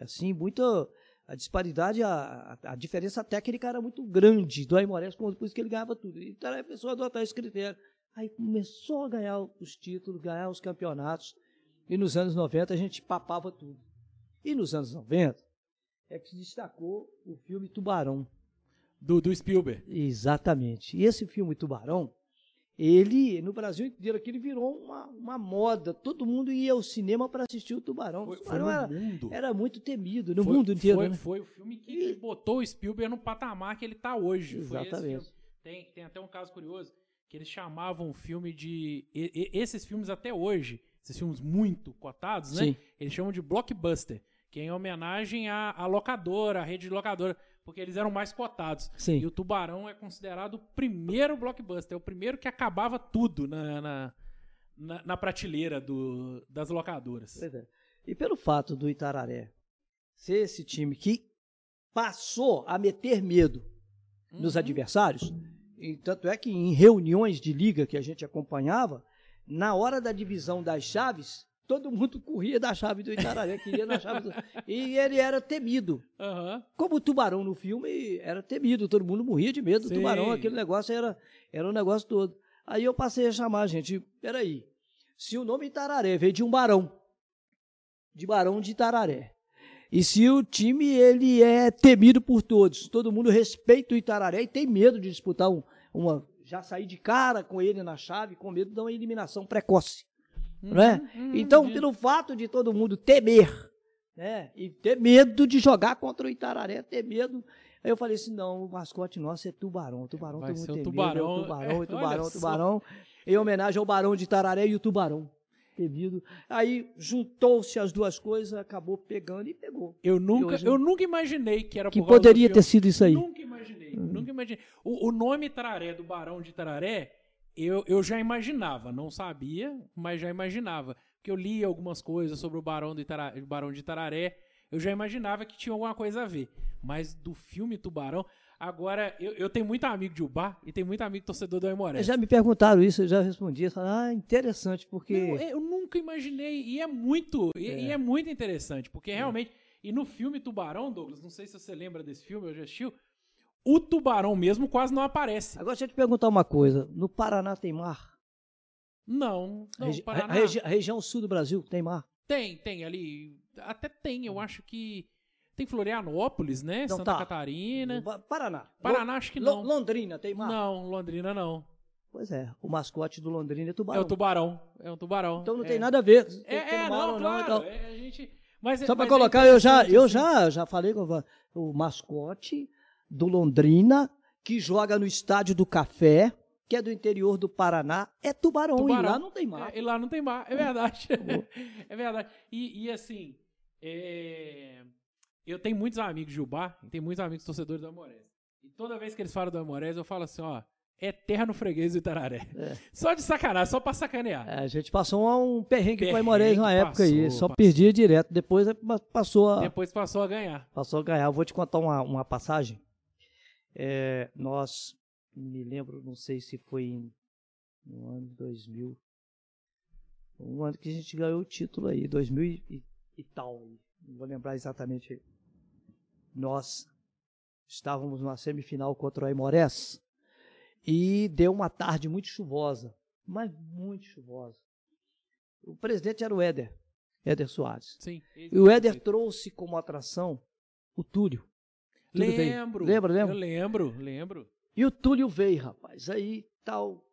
assim muito a disparidade, a, a, diferença técnica era muito grande do Aimorés, por isso que ele ganhava tudo. Então a pessoa adotar esse critério. Aí começou a ganhar os títulos, ganhar os campeonatos. E nos anos 90 a gente papava tudo. E nos anos 90 é que se destacou o filme Tubarão. Do, do Spielberg. Exatamente. E esse filme Tubarão, ele, no Brasil inteiro, aqui, ele virou uma, uma moda. Todo mundo ia ao cinema para assistir o Tubarão. Foi, o Tubarão foi era, era muito temido no foi, mundo inteiro. Foi, né? foi o filme que e... botou o Spielberg no patamar que ele está hoje. Exatamente. Tem, tem até um caso curioso, que eles chamavam o filme de... E, e, esses filmes até hoje, esses filmes muito cotados, né? Sim. Eles chamam de blockbuster, que é em homenagem à, à locadora, à rede de locadora porque eles eram mais cotados. Sim. E o Tubarão é considerado o primeiro blockbuster, é o primeiro que acabava tudo na, na, na, na prateleira do, das locadoras. É. E pelo fato do Itararé ser esse time que passou a meter medo uhum. nos adversários, e tanto é que em reuniões de liga que a gente acompanhava, na hora da divisão das chaves, todo mundo corria da chave do Itararé, queria na chave do... E ele era temido. Uhum. Como o tubarão no filme era temido, todo mundo morria de medo do tubarão, aquele negócio era, era um negócio todo. Aí eu passei a chamar, gente, peraí, se o nome Itararé veio de um barão, de barão de Itararé, e se o time ele é temido por todos, todo mundo respeita o Itararé e tem medo de disputar um, uma, já sair de cara com ele na chave, com medo de uma eliminação precoce. Uhum, né? Uhum, então, uhum. pelo fato de todo mundo temer, né? E ter medo de jogar contra o Itararé, ter medo. Aí eu falei assim: não, o mascote nosso é tubarão. O tubarão Vai todo mundo tem tubarão, medo, é tubarão, é, tubarão, tubarão. Em homenagem ao barão de Itararé e o tubarão. Temido. Aí juntou-se as duas coisas, acabou pegando e pegou. Eu nunca, hoje, eu nunca imaginei que era que poderia ter sido isso aí. Nunca imaginei, nunca imaginei. O, o nome Itararé do barão de Itararé eu, eu já imaginava, não sabia, mas já imaginava. Porque eu li algumas coisas sobre o Barão, do Itararé, Barão de Itararé, eu já imaginava que tinha alguma coisa a ver. Mas do filme Tubarão, agora eu, eu tenho muito amigo de Ubar e tenho muito amigo torcedor do Aimoré. Já me perguntaram isso, eu já respondi. ah, interessante, porque. Eu, eu nunca imaginei, e é muito, é. E, e, é muito interessante, porque é. realmente. E no filme Tubarão, Douglas, não sei se você lembra desse filme, eu já assistiu. O tubarão mesmo quase não aparece. Agora deixa eu te perguntar uma coisa. No Paraná tem mar? Não. não regi Paraná... a, regi a, região sul do Brasil tem mar? Tem, tem ali. Até tem, eu acho que. Tem Florianópolis, né? Então, Santa tá. Catarina. Paraná. Paraná, acho que não. Londrina tem mar? Não, Londrina não. Pois é, o mascote do Londrina é tubarão. É o tubarão. É um tubarão. Então não é. tem nada a ver. É, é não, claro. Não, é, a gente... mas, Só para é colocar, eu já, eu assim. já, já falei com o mascote do Londrina que joga no Estádio do Café, que é do interior do Paraná, é Tubarão, tubarão. e lá não tem mar. É, e lá não tem mar, é verdade. é verdade. E, e, assim, É, Eu tenho muitos amigos de Jubá, e tenho muitos amigos torcedores do Amorés. E toda vez que eles falam do Amorés, eu falo assim, ó, eterno freguês do Itararé. É. Só de sacanagem, só pra sacanear. É, a gente passou um perrengue, com Perrengue, o Aimorés na época aí. passou, Só passou. perdia direto. Depois é, pa- passou a, Depois passou a ganhar. passou a ganhar. Eu vou te contar uma, uma passagem. É, nós, me lembro, não sei se foi em, no ano 2000. Um ano que a gente ganhou o título aí, 2000 e, e, tal. Não vou lembrar exatamente. Nós estávamos numa semifinal contra o Aimorés e deu uma tarde muito chuvosa, mas muito chuvosa. O presidente era o Éder, Éder Soares. Sim. E o Éder trouxe como atração o Túlio. Veio. Lembro. Lembra, lembra? Eu lembro, lembro. E o Túlio veio, rapaz. Aí, tal,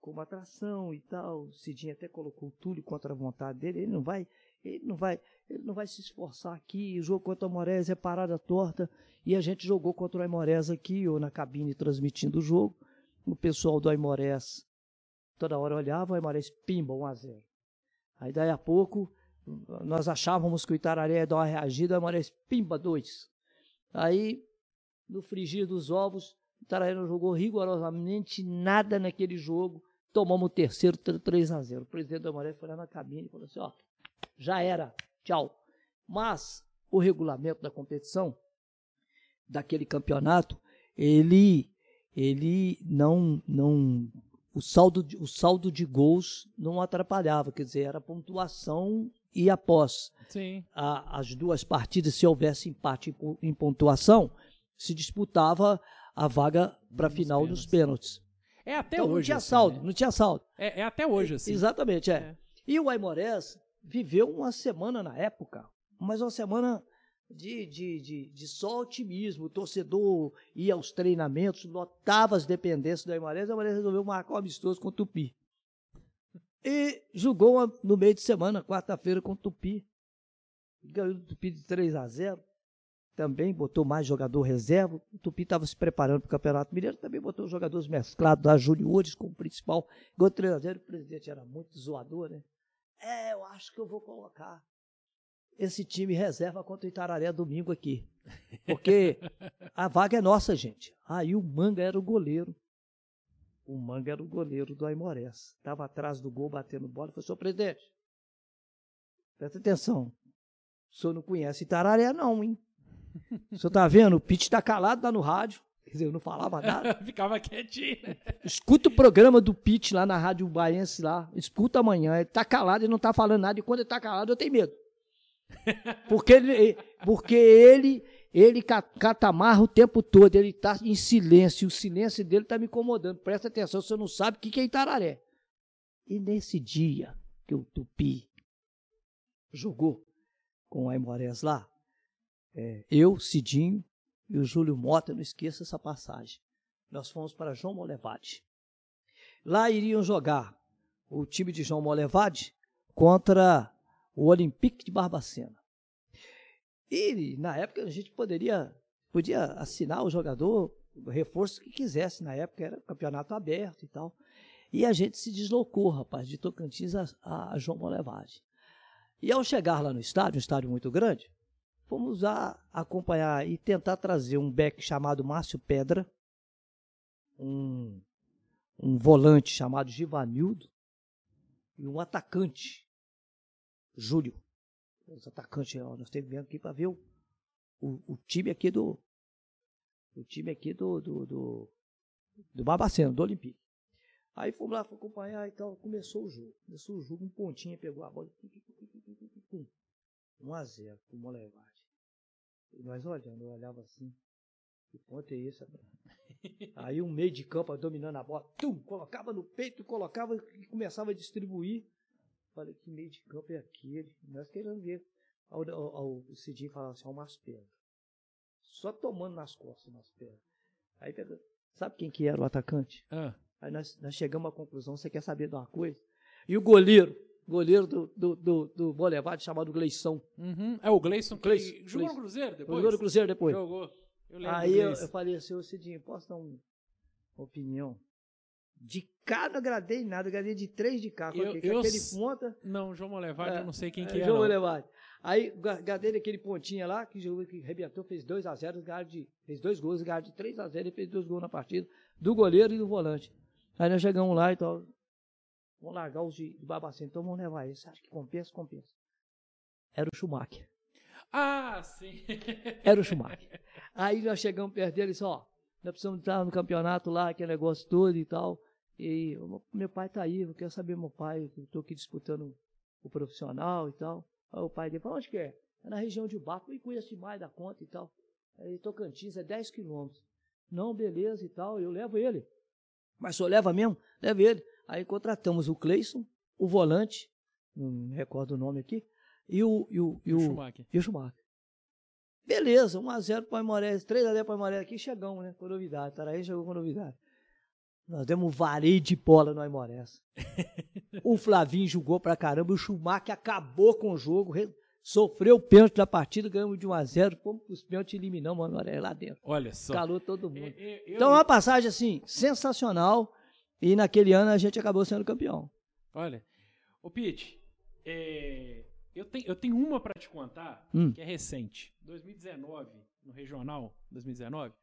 como atração e tal. O Cidinho até colocou o Túlio contra a vontade dele. Ele não vai, ele não vai, ele não vai se esforçar aqui. O jogo contra o Amorés é parada torta. E a gente jogou contra o Aimorés aqui, ou na cabine transmitindo o jogo. O pessoal do Aimorés toda hora olhava, o Aimorés pimba, 1 a 0 Aí daí a pouco, nós achávamos que o Itararé ia dar uma reagida, o Aimorés pimba, 2. Aí, no frigir dos ovos, o Itararé não jogou rigorosamente nada naquele jogo. Tomamos o terceiro, 3 a 0 O presidente do Aimorés foi lá na cabine e falou assim, ó, já era, tchau. Mas o regulamento da competição, daquele campeonato, ele ele não não o saldo de, o saldo de gols não atrapalhava, quer dizer, era pontuação e após a- as duas partidas, se houvesse empate em em pontuação, se disputava a vaga para a final dos pênaltis. pênaltis. É até Então hoje. não tinha assim, saldo, né? não tinha saldo. É, é até hoje, assim. Exatamente, é. É. E o Aimorés viveu uma semana na época, mas uma semana de, de, de, de só otimismo. O torcedor ia aos treinamentos, lotava as dependências do Aimorés. O Aimorés resolveu marcar um amistoso com o Tupi. E jogou no meio de semana, quarta-feira, com o Tupi. Ganhou do Tupi de 3 a 0 também botou mais jogador reserva. O Tupi estava se preparando para o Campeonato Mineiro, também botou jogadores mesclados da juniores como principal. Igual 3 a 0 o presidente era muito zoador, né? É, eu acho que eu vou colocar esse time reserva contra o Itararé domingo aqui. Porque a vaga é nossa, gente. Aí o Manga era o goleiro. O Manga era o goleiro do Aimorés. Estava atrás do gol, batendo bola. Falei, senhor presidente, presta atenção. O senhor não conhece Itararé, não, hein? O senhor tá vendo? O Pete tá calado lá no rádio. Quer dizer, eu não falava nada. Ficava quietinho? Escuta o programa do Pete lá na Rádio Baiense lá. Escuta amanhã. Ele tá calado, ele não tá falando nada. E quando ele tá calado, eu tenho medo. Porque ele, porque ele, ele ca- catamarra o tempo todo. Ele tá em silêncio. O silêncio dele tá me incomodando. Presta atenção, você não sabe o que que é Itararé. E nesse dia que o Tupi jogou com o Aimorés lá, é, eu, Cidinho e o Júlio Mota, não esqueça essa passagem. Nós fomos para João Molevade. Lá iriam jogar o time de João Molevade contra o Olympique de Barbacena. E na época a gente poderia podia assinar o jogador, o reforço que quisesse. Na época era campeonato aberto e tal. E a gente se deslocou, rapaz, de Tocantins a, a João Molevade. E ao chegar lá no estádio, um estádio muito grande, fomos a acompanhar e tentar trazer um back chamado Márcio Pedra, um, um volante chamado Givanildo e um atacante, Júlio. Os atacantes, ó, nós temos vendo aqui para ver o, o, o time aqui do. O time aqui do. do, do, do Barbacena, do Olympique. Aí fomos lá para acompanhar e tal. Começou o jogo. Começou o jogo, um pontinho pegou a bola. Pum, pum, pum, pum, pum, pum, pum. 1 a 0 pro Molevade. E nós olhando, eu olhava assim. Que ponto é esse? rapaz? Aí um meio de campo dominando a bola, tum, colocava no peito, colocava e começava a distribuir. Falei, que meio de campo é aquele? Nós querendo ver. Ao, ao, ao o Cidinho falava assim, ó, umas pedras. Só tomando nas costas umas pedras. Aí pegou. Sabe quem que era o atacante? Ah, Aí nós, nós chegamos à conclusão, você quer saber de uma coisa? E o goleiro, goleiro do, do, do, do Bolevade, chamado Gleição. uhum. É o Gleison que Gleison, jogou no Gleison. Cruzeiro depois? Jogou no Cruzeiro depois. Jogou. Eu Aí eu, Gleison. eu falei assim, ô Cidinho, posso dar um- uma opinião? De cá não agradei em nada, agradei de três de cá. Eu- que eu aquele s- ponta. Não, João Molevade, É, eu não sei quem é, que é, João não. Bolevade. Aí, Gadeira, aquele pontinha lá, que jogou, que arrebentou, fez 2x0, fez dois gols, ganhou de 3x0 e fez dois gols na partida, do goleiro e do volante. Aí nós chegamos lá e tal, vamos largar os de, de Babacena, então vamos levar esse. Acho que compensa, compensa. Era o Schumacher. Ah, sim. Era o Schumacher. Aí nós chegamos perto dele e disse, ó, nós precisamos estar no campeonato lá, aquele negócio todo e tal. E meu pai tá aí, eu quero saber meu pai, eu tô aqui disputando o profissional e tal. Aí o pai dele falou, onde que é? É na região de Baco, e conheço demais da conta e tal. Aí Tocantins é 10 quilômetros. Não, beleza e tal, eu levo ele. Mas só leva mesmo? Leva ele. Aí contratamos o Cleison, o volante, não me recordo o nome aqui, e o, e o, e o, Schumacher. E o Schumacher. Beleza, 1x0 para o Aimoré, 3x0 para o Aimoré aqui, chegamos, né? Com novidade. Taraí chegou com novidade. Nós demos um vareio de bola no Aimorés. o Flavinho jogou pra caramba, o Schumacher acabou com o jogo, sofreu o pênalti da partida, ganhamos de 1x0, fomos pros pênaltis eliminamos o Aimorés lá dentro. Olha só. Calou todo mundo. Eu- eu- eu- Então é uma passagem assim, sensacional. E naquele ano a gente acabou sendo campeão. Olha, ô Pete, é, eu, tenho, eu tenho uma pra te contar Hum. que é recente. 2019, no regional, 2019,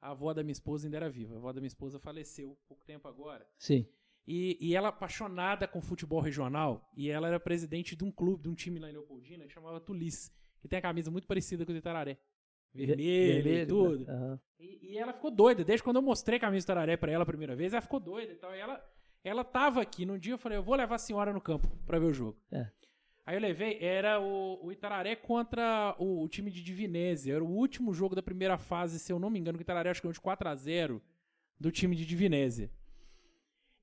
a avó da minha esposa ainda era viva. A avó da minha esposa faleceu pouco tempo agora. Sim. E, e ela apaixonada com futebol regional, e ela era presidente de um clube, de um time lá em Leopoldina, que chamava Tulis, que tem a camisa muito parecida com o do Itararé. Vermelha e tudo. Aham. E, e ela ficou doida. Desde quando eu mostrei a camisa do Tararé pra ela a primeira vez, ela ficou doida e tal. E ela, ela tava aqui. Num dia eu falei, eu vou levar a senhora no campo pra ver o jogo. É. Aí eu levei, era o, o Itararé contra o, o time de Divinésia. Era o último jogo da primeira fase, se eu não me engano, que o Itararé acho que ganhou de 4x0 do time de Divinésia.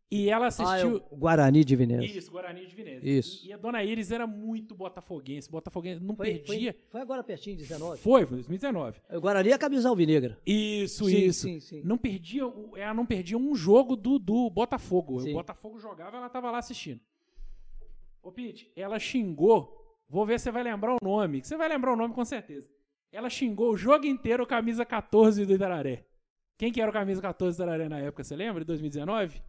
E ela Ah, é assistiu. o Guarani de Veneza. Isso, Guarani de Veneza. Isso. E, e a dona Iris era muito botafoguense. Botafoguense não Foi, perdia. foi, foi agora pertinho, 19. Foi, foi 2019. O Guarani é a camisa alvinegra. Isso, Sim, isso. sim, sim. Não perdia, ela não perdia um jogo do, do Botafogo. Sim. O Botafogo jogava, ela tava lá assistindo. Ô, Pete, ela xingou. Vou ver se você vai lembrar o nome. Você vai lembrar o nome com certeza. Ela xingou o jogo inteiro o camisa 14 do Itararé. Quem que era o camisa 14 do Itararé na época, você lembra? De 2019?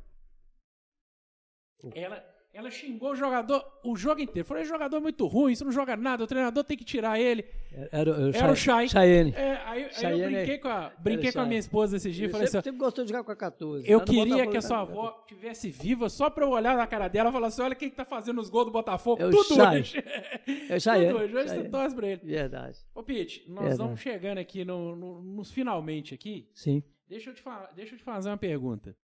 Ela, ela xingou o jogador o jogo inteiro. Falou, esse jogador é muito ruim, isso não joga nada, o treinador tem que tirar ele. Era, era, Era o Chay. Chayenne. É, aí, aí eu Chayenne brinquei, é- com a, brinquei com a Chay. minha esposa esse dia e Ele falei assim, sempre, sempre gostou de jogar com a 14. eu queria que a sua avó tivesse viva só pra eu olhar na cara dela e falar assim: olha quem que tá fazendo os gols do Botafogo. É o tudo Chay. hoje. É o Chayenne. tudo hoje. Hoje você Chayenne. torce pra ele. Verdade. Ô, Pete, nós Verdade. estamos chegando aqui no- no- nos finalmente aqui. Sim. Deixa eu te, deixa eu te fazer uma pergunta.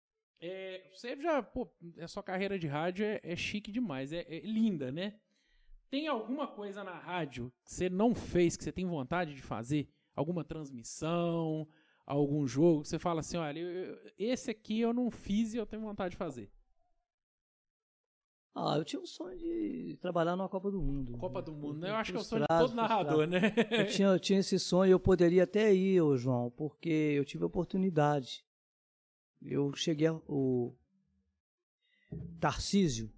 É, você já, pô, a sua carreira de rádio é, é chique demais, é, é linda, né? Tem alguma coisa na rádio que você não fez, que você tem vontade de fazer? Alguma transmissão, algum jogo que você fala assim, olha, eu- eu- esse aqui eu não fiz e eu tenho vontade de fazer. Ah, eu tinha um sonho de trabalhar numa Copa do Mundo. Copa do Mundo, né? Eu acho que é o sonho de todo narrador, né? Eu tinha, eu tinha esse sonho, eu poderia até ir, ô João, porque eu tive a oportunidade. Eu cheguei a, o Tarcísio,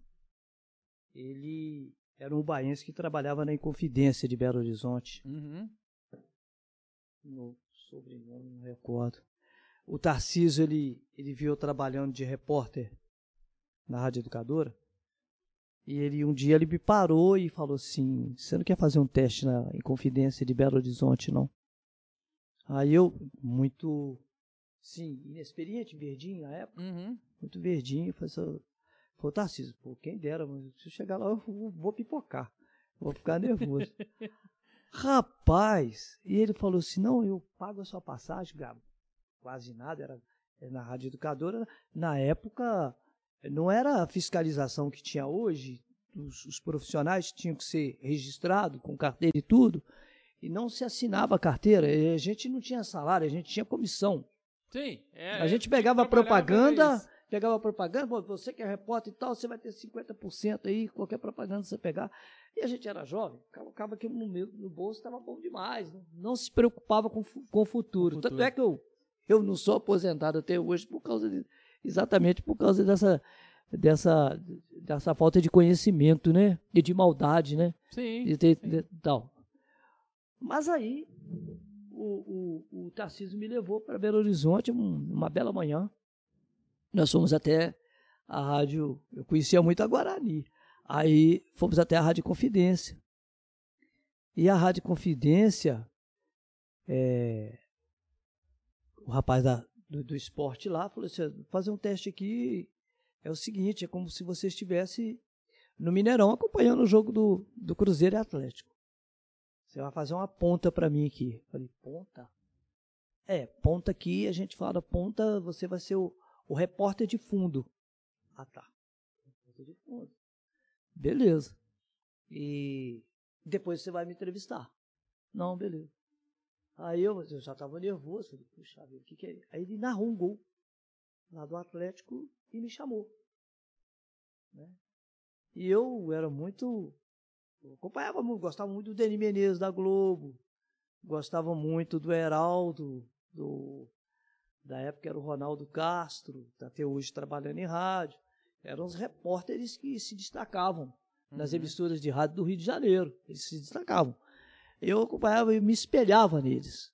ele era um baiense que trabalhava na Inconfidência de Belo Horizonte. Uhum. No sobrenome, não recordo. O Tarcísio, ele, ele viu eu trabalhando de repórter na Rádio Educadora. E ele um dia ele me parou e falou assim: Você não quer fazer um teste na Inconfidência de Belo Horizonte, não? Aí eu, muito, sim, inexperiente, verdinho na época, Uhum. muito verdinho, falei assim: Pô, Tarcísio, pô, quem dera, mas se eu chegar lá eu vou, pipocar, vou ficar nervoso. Rapaz, e ele falou assim: Não, eu pago a sua passagem, Gabo. Quase nada, era era na Rádio Educadora. Na época, não era a fiscalização que tinha hoje, os, os profissionais tinham que ser registrados com carteira e tudo, e não se assinava a carteira, a gente não tinha salário, a gente tinha comissão. Sim. é- A gente pegava a propaganda, pegava a propaganda, pô, você que é repórter e tal, você vai ter 50% aí, qualquer propaganda você pegar. E a gente era jovem, acaba- acaba que no, meu, no bolso estava bom demais, não, não se preocupava com, com o futuro. Tanto é que eu, eu não sou aposentado até hoje por causa de, exatamente por causa dessa, dessa, dessa falta de conhecimento, né? E de maldade, né? Sim. E ter- de- tal. Mas aí o, o, o Tarcísio me levou para Belo Horizonte um- uma bela manhã. Nós fomos até a rádio, eu conhecia muito a Guarani. Aí fomos até a Rádio Confidência. E a Rádio Confidência, é, o rapaz da, do, do esporte lá falou assim: fazer um teste aqui é o seguinte, é como se você estivesse no Mineirão acompanhando o jogo do, do Cruzeiro e Atlético. Você vai fazer uma ponta para mim aqui. Eu falei, ponta? É, ponta aqui, a gente fala ponta, você vai ser o, o repórter de fundo. Ah, tá. Repórter de fundo. Beleza. E depois você vai me entrevistar. Não, beleza. Aí eu, eu já estava nervoso, falei, puxa o que, que é? Aí ele narrou um gol lá do Atlético e me chamou. Né? E eu era muito. Eu acompanhava muito, gostava muito do Denis Menezes da Globo, gostava muito do Heraldo, do, da época era o Ronaldo Castro, até hoje trabalhando em rádio. Eram os repórteres que se destacavam nas uhum. emissoras de rádio do Rio de Janeiro. Eles se destacavam. Eu acompanhava e me espelhava neles.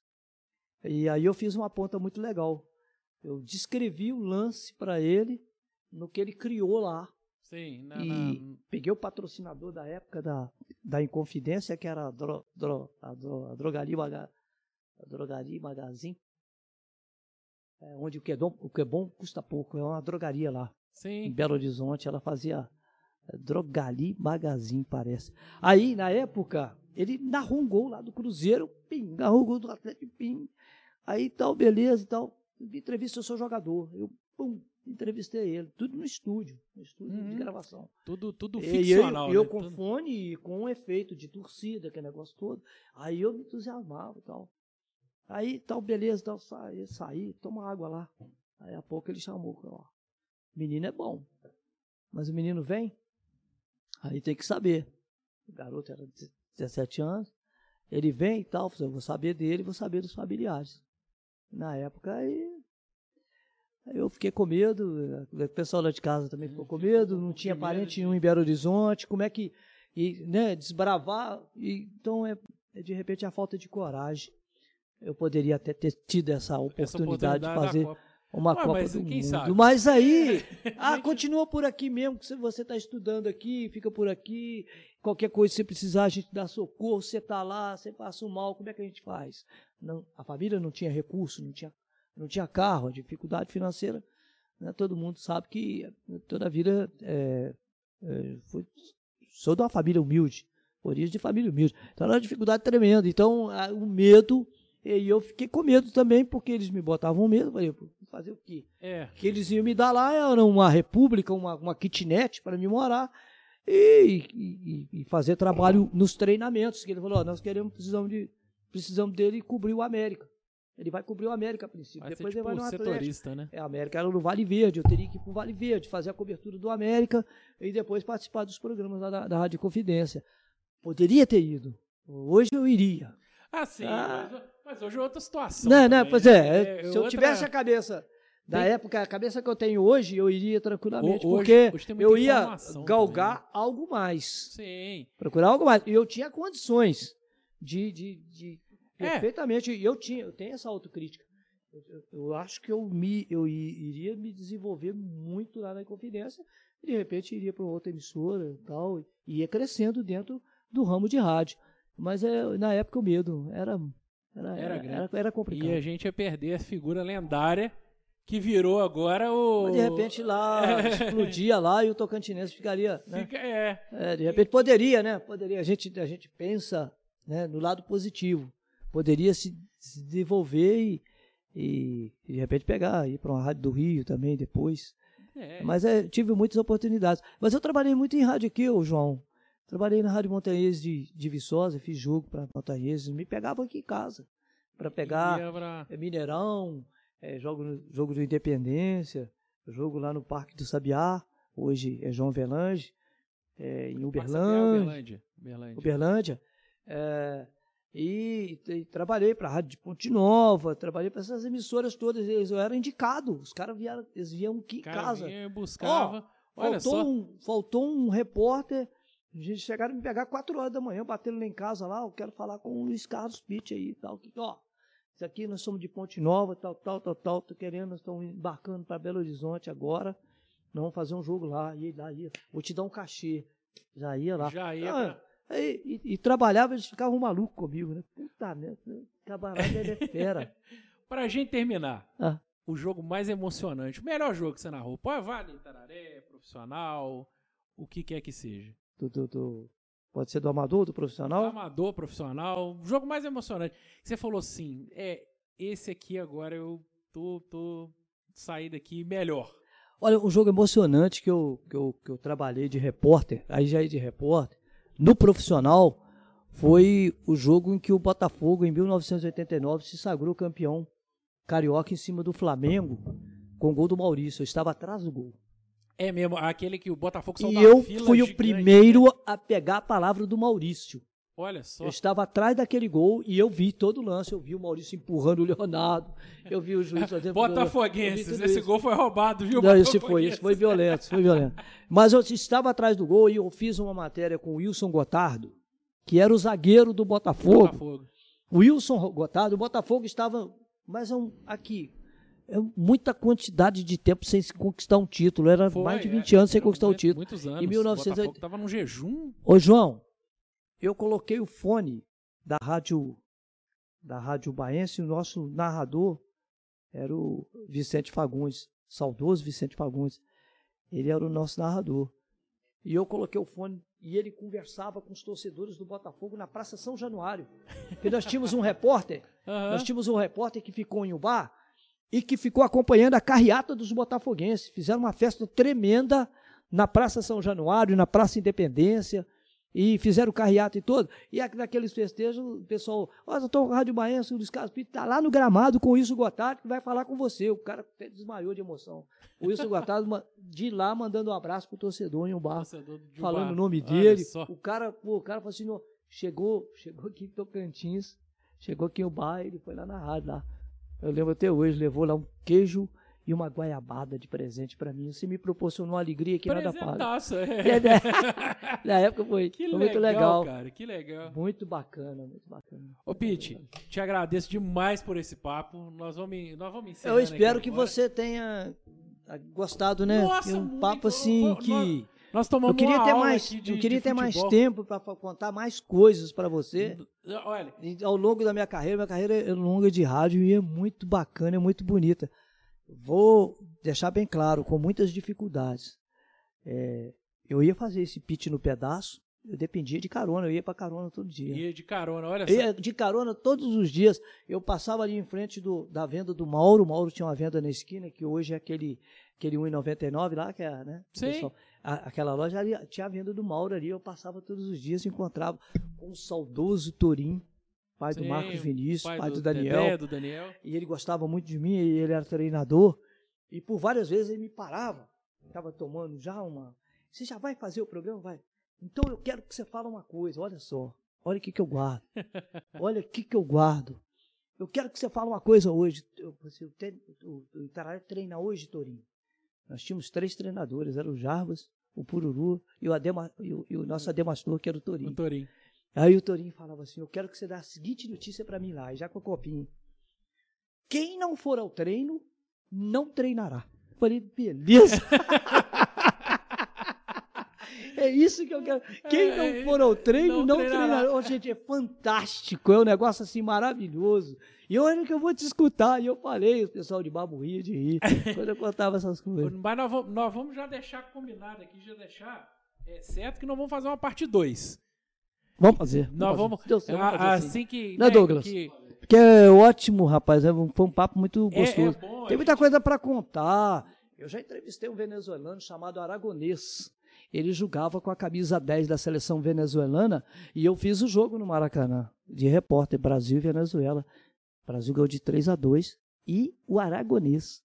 E aí eu fiz uma ponta muito legal. Eu descrevi o lance para ele no que ele criou lá. Sim, na, e na... peguei o patrocinador da época da, da Inconfidência, que era a, dro, dro, a, dro, a Drogaria, Maga, a drogaria Magazine, é, onde o que, é bom, o que é bom custa pouco. É uma drogaria lá. Sim. Em Belo Horizonte, ela fazia Drogali Magazine, parece. Aí, na época, ele narrou um gol lá do Cruzeiro, pim, narrou um gol do Atlético, pim. Aí tal, beleza e tal. Entrevista o seu jogador. Eu, pum, entrevistei ele. Tudo no estúdio, no estúdio uhum. de gravação. Tudo, tudo ficcional. E eu, eu né? com tudo... fone e com um efeito de torcida, aquele negócio todo. Aí eu me entusiasmava e tal. Aí tal, beleza, tal, saí, saí, toma água lá. Aí a pouco ele chamou, ó, menino é bom. Mas o menino vem, Aí tem que saber. O garoto era 17 anos. Ele vem e tal, eu vou saber dele, vou saber dos familiares. Na época aí, eu fiquei com medo, o pessoal lá de casa também ficou com medo, não tinha parente nenhum em Belo Horizonte, como é que e, né, desbravar, e, então é, é, de repente a falta de coragem. Eu poderia até ter tido essa oportunidade, essa oportunidade de fazer uma Ué, Copa do Mundo. Sabe? Mas aí, é. ah, continua por aqui mesmo, que você está estudando aqui, fica por aqui. Qualquer coisa que você precisar, a gente dá socorro. Você está lá, você passa um mal, como é que a gente faz? Não, a família não tinha recurso, não tinha, não tinha carro, dificuldade financeira. Né? Todo mundo sabe que toda a vida é, é, foi, sou de uma família humilde, origem de família humilde. Então era uma dificuldade tremenda. Então a, o medo e eu fiquei com medo também, porque eles me botavam medo. Falei, fazer o quê? É. Que eles iam me dar lá era uma república, uma, uma kitnet para me morar e, e, e, fazer trabalho nos treinamentos. Que ele falou: oh, nós queremos, precisamos, de, precisamos dele cobrir o América. Ele vai cobrir o América a princípio. Vai Depois ser, tipo, ele vai no setorista, né? É, a América era no Vale Verde. Eu teria que ir para o Vale Verde, fazer a cobertura do América e depois participar dos programas da, da Rádio Confidência. Poderia ter ido. Hoje eu iria. Ah, sim. Ah, mas... Mas hoje é outra situação. Não, também, não, pois é. Né? é se outra... eu tivesse a cabeça da época, a cabeça que eu tenho hoje, eu iria tranquilamente. Hoje, porque hoje eu ia galgar também. algo mais. Sim. Procurar algo mais. E eu tinha condições de. de, de é. Perfeitamente. Eu tinha, eu tenho essa autocrítica. Eu, eu, eu, acho que eu, me, eu iria me desenvolver muito lá na Confidência. E de repente iria para outra emissora e tal. E ia crescendo dentro do ramo de rádio. Mas é, na época o medo era era, era, era, era, complicado. E a gente ia perder a figura lendária que virou agora o. Mas de repente lá explodia lá e o Tocantinense ficaria. Né? Fica, é. é. De repente poderia, né? Poderia. A gente, a gente pensa né, no lado positivo. Poderia se, se desenvolver e, e, de repente pegar, ir para uma rádio do Rio também depois. É. Mas é, tive muitas oportunidades. Mas eu trabalhei muito em rádio aqui, ô João. Trabalhei na Rádio Montanhês de, de Viçosa, fiz jogo para Montanhês, me pegavam aqui em casa para pegar pra... É, Mineirão, é, jogo, jogo do Independência, jogo lá no Parque do Sabiá, hoje é João Velange, é, em Uberlândia. Uberlândia. Uberlândia. Uberlândia é, e, e, trabalhei para a Rádio de Ponte Nova, trabalhei para essas emissoras todas, eles, eu era indicado, os caras vieram, eles vinham aqui em casa. Vinha, buscava. Oh, Olha faltou, só. Um, faltou um repórter a gente chegaram a me pegar 4 horas da manhã, batendo lá em casa lá, eu quero falar com o Luiz Carlos Pitt aí e tal. Que, ó, isso aqui nós somos de Ponte Nova, tal, tal, tal, tal, tô querendo, nós estamos embarcando para Belo Horizonte agora. Nós vamos fazer um jogo lá, e ia. Vou te dar um cachê. Já ia lá. Já ia. Ah, Aí, e, e trabalhava, eles ficavam malucos comigo, né? Puta merda, camarada ele é fera. Pra gente terminar, Ah. o jogo mais emocionante, o melhor jogo que você narrou. Pode vale Tararé, profissional, o que quer que seja. Do, do- do- pode ser do amador, do profissional? Amador, profissional, o jogo mais emocionante. Você falou assim, é, esse aqui agora eu tô, tô saí daqui melhor. Olha, um jogo emocionante que eu, que eu, que eu trabalhei de repórter, aí já é de repórter, no profissional, foi o jogo em que o Botafogo, em 1989, se sagrou campeão carioca em cima do Flamengo, com o gol do Maurício. Eu estava atrás do gol. É mesmo, aquele que o Botafogo saiu E eu fila fui o gigante, primeiro né? a pegar a palavra do Maurício. Olha só. Eu estava atrás daquele gol e eu vi todo o lance. Eu vi o Maurício empurrando o Leonardo. Eu vi o juiz fazendo. Botafoguenses, esse gol foi roubado, viu? Não, esse foi, esse foi violento, foi violento. Mas eu estava atrás do gol e eu fiz uma matéria com o Wilson Gotardo, que era o zagueiro do Botafogo. Botafogo. O Wilson Gotardo, o Botafogo estava, mas é um, aqui, é muita quantidade de tempo sem se conquistar um título. Era Foi, mais de é, 20 anos sem foram conquistar o muito- título. Muitos anos. Em 1980 O Botafogo tava num jejum. Ô João, eu coloquei o fone da rádio da rádio Baense, o nosso narrador era o Vicente Fagundes, saudoso Vicente Fagundes. Ele era o nosso narrador. E eu coloquei o fone e ele conversava com os torcedores do Botafogo na Praça São Januário. Porque nós tínhamos um repórter, Aham. nós tínhamos um repórter que ficou em Ubá e que ficou acompanhando a carreata dos botafoguenses. Fizeram uma festa tremenda na Praça São Januário, na Praça Independência, e fizeram carreata e todo. E aqu- naqueles festejos, o pessoal, ó, eu estou com Rádio Baense, o Luiz Carlos Pinto está lá no gramado com o Wilson Gotardo, que vai falar com você. O cara até desmaiou de emoção. O Wilson Gotardo de lá mandando um abraço pro torcedor em um bar falando o nome Olha dele. O cara, pô, o cara falou assim, "Não, chegou, chegou aqui em Tocantins, chegou aqui em bar, ele foi lá na rádio lá. Eu lembro até hoje, levou lá um queijo e uma guaiabada de presente pra mim. Você me proporcionou uma alegria que nada paga. É. É, né? Na época foi, Que foi legal, muito legal. cara. Que legal. Muito bacana, muito bacana. Ô, Pete, te agradeço demais por esse papo. Nós vamos, nós vamos Eu encerrando espero que agora. você tenha ah, gostado, né? Nossa, um muito. papo assim Nós- que Nós tomamos eu queria ter mais, de, eu queria ter mais futebol. tempo para contar mais coisas para você. Olha, E ao longo da minha carreira, minha carreira é longa de rádio e é muito bacana, é muito bonita. Vou deixar bem claro, com muitas dificuldades. É, eu ia fazer esse pitch no pedaço, eu dependia de carona, eu ia para carona todo dia. ia de carona, olha só. Ia de carona todos os dias. Eu passava ali em frente do, da venda do Mauro. O Mauro tinha uma venda na esquina, que hoje é aquele, aquele 1,99 lá, que é, né? Sim. pessoal- a- aquela loja ali, tinha a venda do Mauro ali. Eu passava todos os dias e encontrava com o saudoso Torim, pai do Sim, Marcos Vinícius, pai, pai do, Daniel. Dedé, do Daniel. E ele gostava muito de mim, e ele era treinador. E por várias vezes ele me parava. Estava tomando já uma. Você já vai fazer o programa? Vai. Então eu quero que você fale uma coisa. Olha só. Olha o que, que eu guardo. Olha o que, que eu guardo. Eu quero que você fale uma coisa hoje. Eu, você, o, o, Itararé treina hoje, Torinho. Nós tínhamos três treinadores. Era o Jarbas, o Pururu e o, Adema, e o, e o nosso Ademastor, que era o O Torinho. Aí o Torinho falava assim: Eu quero que você dê a seguinte notícia pra mim lá, e já com o copinho. Quem não for ao treino, não treinará. Eu Falei, beleza. é isso que eu quero. Quem É, não for ao treino, não não, treinará. treinará. Ô, gente, é fantástico. É um negócio assim maravilhoso. E olha que eu vou te escutar. E eu falei, o pessoal de Babo ria de rir quando eu contava essas coisas. Mas nós vamos, nós vamos já deixar combinado aqui, já deixar é, certo que nós vamos fazer uma parte 2. Vamos fazer. Nós vamos. fazer. Deus, vamos fazer assim. assim que. Né, Douglas? que- Porque é ótimo, rapaz. é um- Foi um papo muito É- é gostoso. bom, Tem muita gente- coisa para contar. Eu já entrevistei um venezuelano chamado Aragonês. Ele jogava com a camisa 10 da seleção venezuelana e eu fiz o jogo no Maracanã, de repórter, Brasil e Venezuela. O Brasil ganhou de 3 a 2 e o Aragonês,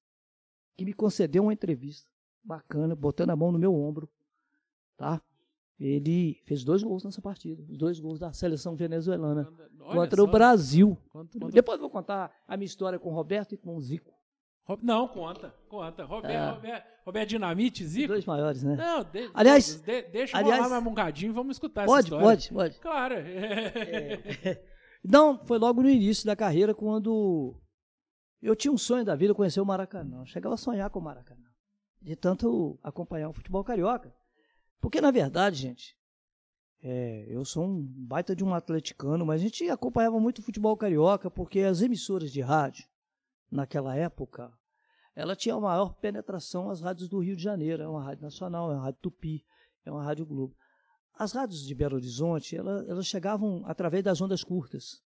que me concedeu uma entrevista bacana, botando a mão no meu ombro, tá? Ele fez dois gols nessa partida, os dois gols da seleção venezuelana Olha contra o só. Brasil. Quanto- quanto- Depois eu vou contar a minha história com o Roberto e com o Zico. Não, conta, conta. Roberto, É. Roberto Dinamite, Zico? Dois maiores, né? Não, de, Aliás- de, deixa eu aliás- rolar mais um bocadinho, vamos escutar essa Pode, história. pode, pode. Claro. Não, foi logo no início da carreira, quando eu tinha um sonho da vida, conhecer o Maracanã. Eu chegava a sonhar com o Maracanã. De tanto acompanhar o futebol carioca. Porque, na verdade, gente, É, eu sou um baita de um atleticano, mas a gente acompanhava muito futebol carioca porque as emissoras de rádio, naquela época, ela tinha a maior penetração as rádios do Rio de Janeiro. É uma rádio nacional, é uma rádio Tupi, é uma rádio Globo. As rádios de Belo Horizonte, elas, elas chegavam através das ondas curtas.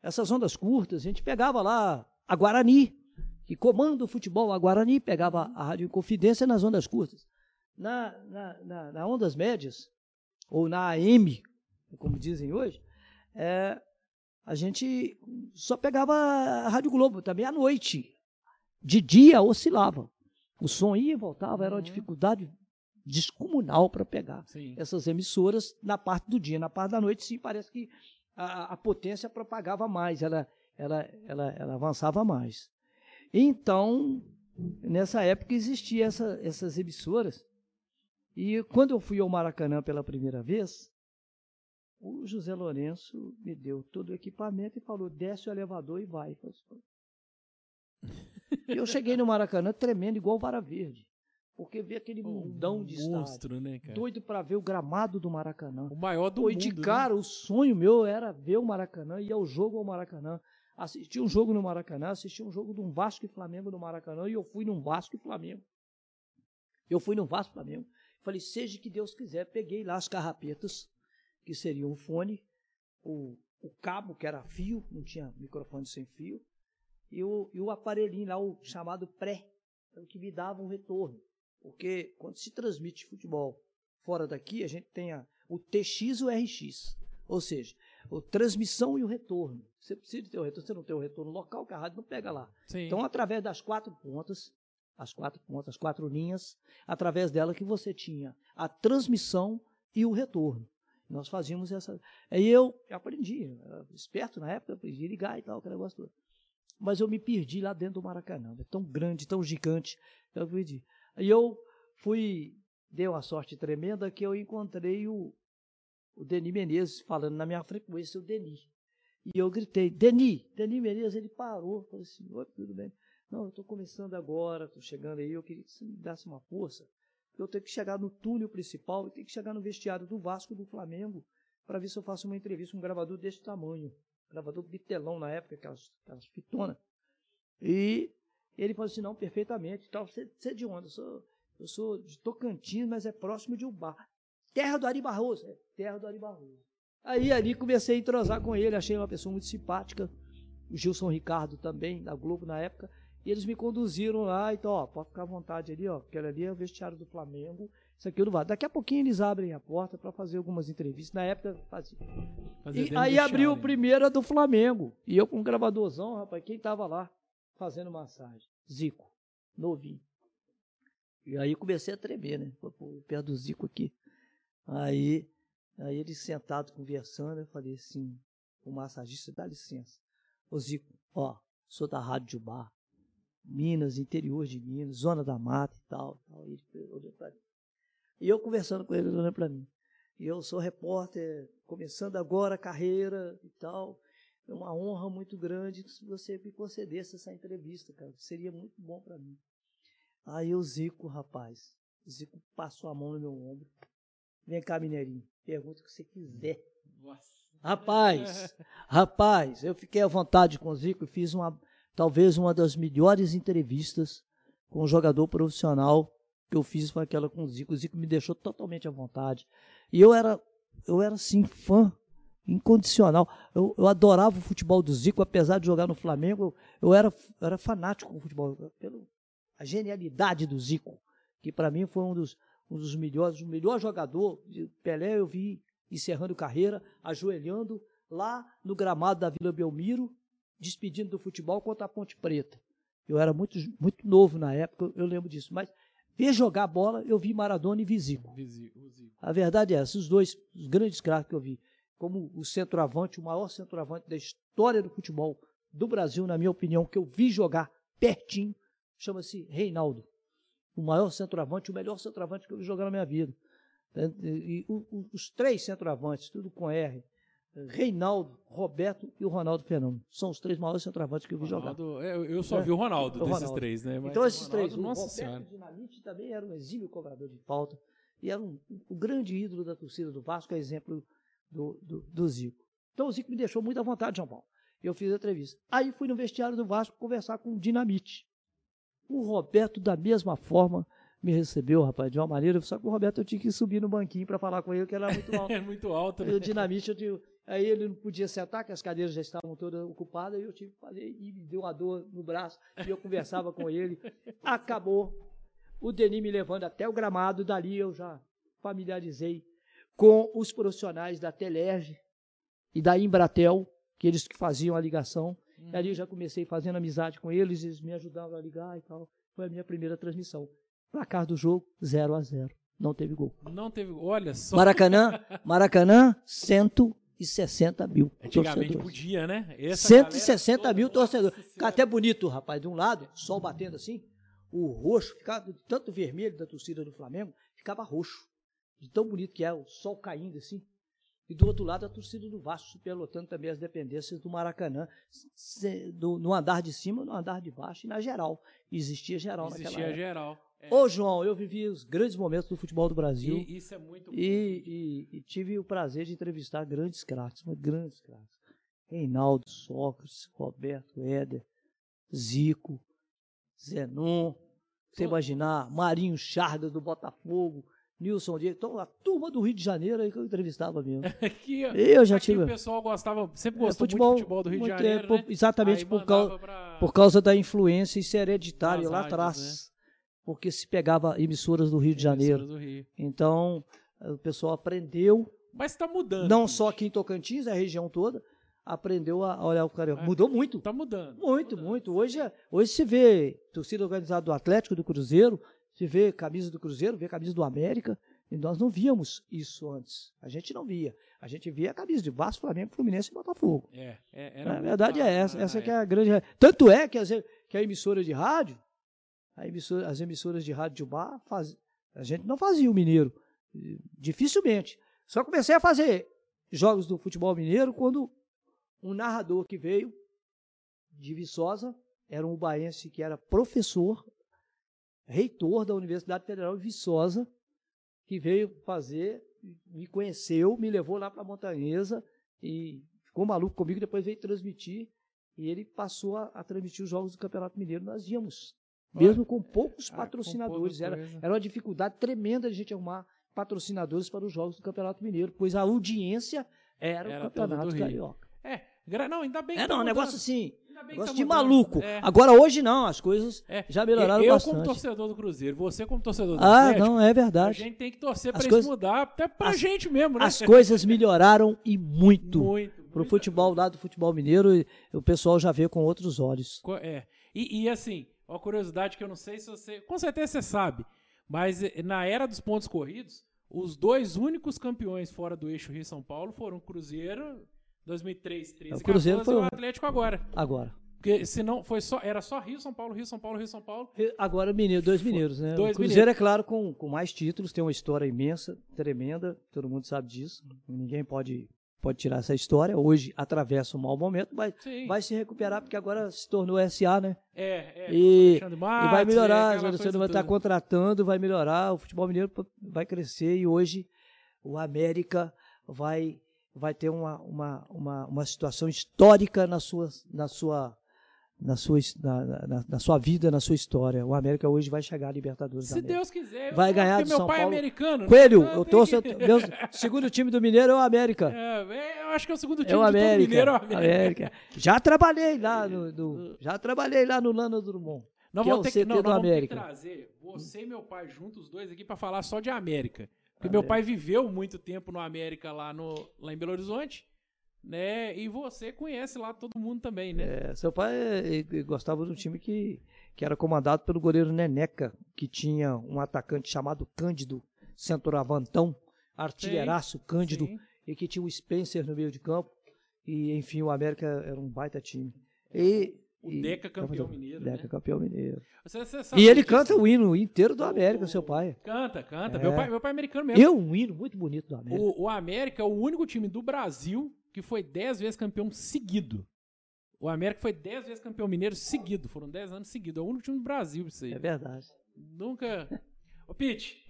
Essas ondas curtas, a gente pegava lá a Guarani, que comanda o futebol, a Guarani pegava a Rádio Confidência nas ondas curtas. Na, na, na, na ondas médias, ou na AM, como dizem hoje, é, a gente só pegava a Rádio Globo também à noite. De dia oscilava. O som ia e voltava, era uma uhum. dificuldade descomunal para pegar sim. essas emissoras na parte do dia. Na parte da noite, sim, parece que a, a potência propagava mais, ela, ela, ela, ela avançava mais. Então, nessa época existiam essa, essas emissoras. E quando eu fui ao Maracanã pela primeira vez, o José Lourenço me deu todo o equipamento e falou: desce o elevador e vai. eu cheguei no Maracanã tremendo, igual vara verde. Porque ver aquele mundão de monstro, estádio, né, cara? doido para ver o gramado do Maracanã. O maior do Foi mundo. de né? cara, né? o sonho meu era ver o Maracanã, ir ao jogo ao Maracanã. Assistir um jogo no Maracanã, assistir um jogo de um Vasco e Flamengo no Maracanã, e eu fui num Vasco e Flamengo. Eu fui num Vasco e Flamengo. Falei, seja que Deus quiser. Peguei lá as carrapetas, que seriam o fone, o, o cabo, que era fio, não tinha microfone sem fio, e o, e o aparelhinho lá, o chamado pré, o que me dava um retorno. Porque quando se transmite futebol fora daqui, a gente tem a, o TX e o RX. Ou seja, a transmissão e o retorno. Você precisa ter o retorno, você não tem o retorno local, que a rádio não pega lá. Sim. Então, através das quatro pontas, as quatro pontas, as quatro linhas, através dela que você tinha a transmissão e o retorno. Nós fazíamos essa. Aí eu aprendi, eu esperto na época, aprendi a ligar e tal, aquele negócio todo. Mas eu me perdi lá dentro do Maracanã. É tão grande, tão gigante. Eu perdi. Aí eu fui, dei uma sorte tremenda que eu encontrei o, o Denis Menezes falando na minha frequência, o Denis. E eu gritei, Denis, Denis Menezes, ele parou, falou assim, oi, tudo bem? Não, eu estou começando agora, estou chegando aí, eu queria que você me desse uma força, eu tenho que chegar no túnel principal, eu tenho que chegar no vestiário do Vasco do Flamengo, para ver se eu faço uma entrevista com um gravador desse tamanho. Gravador bitelão na época, aquelas, aquelas fitonas. E ele falou assim, não, perfeitamente. Tal, você, você é de onde? Eu sou, eu sou de Tocantins, mas é próximo de Ubá. Terra do Ari Barroso. É, terra do Ari Barroso. Aí ali comecei a entrosar com ele, achei uma pessoa muito simpática. O Gilson Ricardo também, da Globo na época. E eles me conduziram lá, então, ó, pode ficar à vontade ali, ó, porque ali é o vestiário do Flamengo, isso aqui não vai. Daqui a pouquinho eles abrem a porta para fazer algumas entrevistas. Na época fazia. fazia e aí abriu a primeira do Flamengo. E eu com um gravadorzão, rapaz, quem tava lá fazendo massagem? Zico, novinho. E aí comecei a tremer, né? Perto do Zico aqui. Aí, aí ele sentado conversando, eu falei assim, o massagista, dá licença. Ô Zico, ó, sou da Rádio Bar, Minas, interior de Minas, zona da mata e tal. tal. E, e eu conversando com ele, ele olhando para mim. E eu sou repórter, começando agora a carreira e tal. É uma honra muito grande se você me concedesse essa entrevista, cara. Seria muito bom para mim. Aí o Zico, rapaz, o Zico passou a mão no meu ombro. Vem cá, Mineirinho, pergunta o que você quiser. Nossa. Rapaz, rapaz, eu fiquei à vontade com o Zico e fiz uma talvez uma das melhores entrevistas com um jogador profissional que eu fiz foi aquela com o Zico. O Zico me deixou totalmente à vontade. E eu era, eu era assim, fã incondicional. Eu, eu adorava o futebol do Zico, apesar de jogar no Flamengo, eu, era, eu era fanático com futebol. Pelo, a genialidade do Zico, que para mim foi um dos, um dos melhores, o melhor jogador. Pelé eu vi encerrando carreira, ajoelhando lá no gramado da Vila Belmiro, despedindo do futebol contra a Ponte Preta. Eu era muito, muito novo na época, eu lembro disso. Mas ver jogar bola, eu vi Maradona e Vizico. A verdade é essa, os dois os grandes craques que eu vi. Como o centroavante, o maior centroavante da história do futebol do Brasil, na minha opinião, que eu vi jogar pertinho, chama-se Reinaldo. O maior centroavante, o melhor centroavante que eu vi jogar na minha vida. E, e, e os três centroavantes, tudo com R, Reinaldo, Roberto e o Ronaldo Fenômeno. São os três maiores centroavantes que eu vi Ronaldo, jogar. Eu, eu só é. vi o Ronaldo o desses Ronaldo. três, né? Mas então esses Ronaldo, três, o Roberto Dinamite também era um exímio cobrador de falta. E era um, o grande ídolo da torcida do Vasco, é exemplo do, do, do Zico. Então o Zico me deixou muito à vontade, João Paulo. Eu fiz a entrevista. Aí fui no vestiário do Vasco conversar com o Dinamite. O Roberto, da mesma forma, me recebeu, rapaz, de uma maneira. Só que o Roberto eu tinha que subir no banquinho para falar com ele, que era muito alto. É muito alto, né? E o Dinamite, eu tinha, aí ele não podia sentar, que as cadeiras já estavam todas ocupadas, e eu tive que fazer, e me deu uma dor no braço, e eu conversava com ele. Acabou. O Denis me levando até o gramado, dali eu já familiarizei com os profissionais da Telerge e da Embratel, que eles que faziam a ligação. Uhum. E ali eu já comecei fazendo amizade com eles, eles me ajudavam a ligar e tal. Foi a minha primeira transmissão. Placar do jogo, 0 a 0 Não teve gol. Não teve. Olha só. Maracanã, Maracanã, 160 mil Antigamente torcedores. podia, né? Essa 160 galera mil torcedores. Fica até bonito, rapaz. De um lado, sol batendo assim, o roxo, ficava tanto vermelho da torcida do Flamengo, ficava roxo. De tão bonito que é, o sol caindo assim. E do outro lado, a torcida do Vasco superlotando também as dependências do Maracanã, do- no andar de cima, no andar de baixo e na geral. Existia geral naquela Existia época. geral. É. Ô, João, eu vivi os grandes momentos do futebol do Brasil. E isso é muito bom. E, e- e tive o prazer de entrevistar grandes craques, mas grandes craques. Reinaldo, Sócrates, Roberto, Éder, Zico, Zenon, você imaginar, Marinho Charda do Botafogo, Nilson Diego, então a turma do Rio de Janeiro aí que eu entrevistava mesmo. Aqui, Eu já aqui tive. o pessoal gostava, sempre É, gostou muito do futebol do Rio de é, Janeiro, por- né? Exatamente por causa, pra- por causa da influência, isso é hereditário lá atrás. né? Porque se pegava emissoras do Rio de Janeiro. emissoras do Rio. Então, o pessoal aprendeu Mas tá mudando. não gente. só aqui em Tocantins, a região toda, aprendeu a olhar o carioca. É. Mudou muito. Tá mudando. Muito, mudando. muito. Hoje, é- hoje se vê torcida organizada do Atlético, do Cruzeiro, se vê camisa do Cruzeiro, vê camisa do América, e nós não víamos isso antes. A gente não via. A gente via a camisa de Vasco, Flamengo, Fluminense e Botafogo. É, é, era a muito verdade é raro, essa. né, Essa na que é a grande. Tanto é que, as, que a emissora de rádio, emissora- as emissoras de rádio de bar, faz, a gente não fazia o mineiro. eh, Dificilmente. Só comecei a fazer jogos do futebol mineiro quando um narrador que veio de Viçosa, era um ubaense que era professor, reitor da Universidade Federal de Viçosa, que veio fazer, me conheceu, me levou lá para a Montanhesa e ficou maluco comigo, depois veio transmitir e ele passou a, a transmitir os jogos do Campeonato Mineiro. Nós íamos, mesmo com poucos Ah, patrocinadores. Era, era uma dificuldade tremenda de a gente arrumar patrocinadores para os jogos do Campeonato Mineiro, pois a audiência era, Era o Campeonato. Carioca. É, não, ainda bem que É, tá não, um mudando. negócio assim, negócio tá de maluco. É. Agora hoje não, as coisas É. já melhoraram eu, bastante. como torcedor do Cruzeiro, você como torcedor do ah, Atlético, não, é a verdade. gente tem que torcer coisas- isso mudar, até pra as- gente mesmo, né? As coisas melhoraram e muito. muito. Pro muita futebol lá do futebol mineiro, o pessoal já vê com outros olhos. É. E, e, assim, uma curiosidade que eu não sei se você. Com certeza você sabe. Mas eh, na era dos pontos corridos, os dois únicos campeões fora do eixo Rio São Paulo foram o Cruzeiro 2003, 13 É, o Cruzeiro 14, foi e o- Atlético agora. Agora. Porque senão foi só, era só Rio São Paulo, Rio São Paulo, Rio São Paulo. Agora mineiro, dois mineiros, né? Dois o Cruzeiro é claro com, com mais títulos, tem uma história imensa, tremenda, todo mundo sabe disso. Ninguém pode, pode tirar essa história. Hoje atravessa um mau momento, mas Sim. vai se recuperar porque agora se tornou SA, né? É, é. E, Alexandre e Matos, vai é, melhorar, aquela você coisa vai estar toda. contratando, vai melhorar, o futebol mineiro vai crescer e hoje o América vai, vai ter uma, uma, uma, uma situação histórica na sua, na sua, na sua, na, na, na sua vida, na sua história. O América hoje vai chegar à Libertadores Se. Deus quiser. Vai ganhar porque do meu São pai Paulo. é americano. Coelho, eu torço, que- meu segundo time do Mineiro é o América. É, é, eu acho que é o segundo time É o América. mineiro. é o América. América. Já trabalhei lá no, no- já trabalhei lá no Lano Drummond. Nós que é vamos o ter que, não, do vamos que América. trazer você e meu pai juntos, os dois aqui, pra falar só de América. Porque América. meu pai viveu muito tempo no América lá, no, lá em Belo Horizonte, né? E você conhece lá todo mundo também, né? É, seu pai gostava de um time que, que era comandado pelo goleiro Neneca, que tinha um atacante chamado Cândido, centroavantão, artilheiraço Cândido, Sim. e que tinha o Spencer no meio de campo. E, enfim, o América era um baita time. E, O Deca campeão mineiro, Deca né? campeão mineiro. Você- você E ele canta isso- o hino inteiro do o- América, seu pai. Canta, canta. É. Meu, pai, meu pai é americano mesmo. É um hino muito bonito do América. O, o América é o único time do Brasil que foi 10 vezes campeão seguido. O América foi 10 vezes campeão mineiro seguido. Foram 10 anos seguidos. É o único time do Brasil isso aí. É verdade. Nunca. Ô, Pete,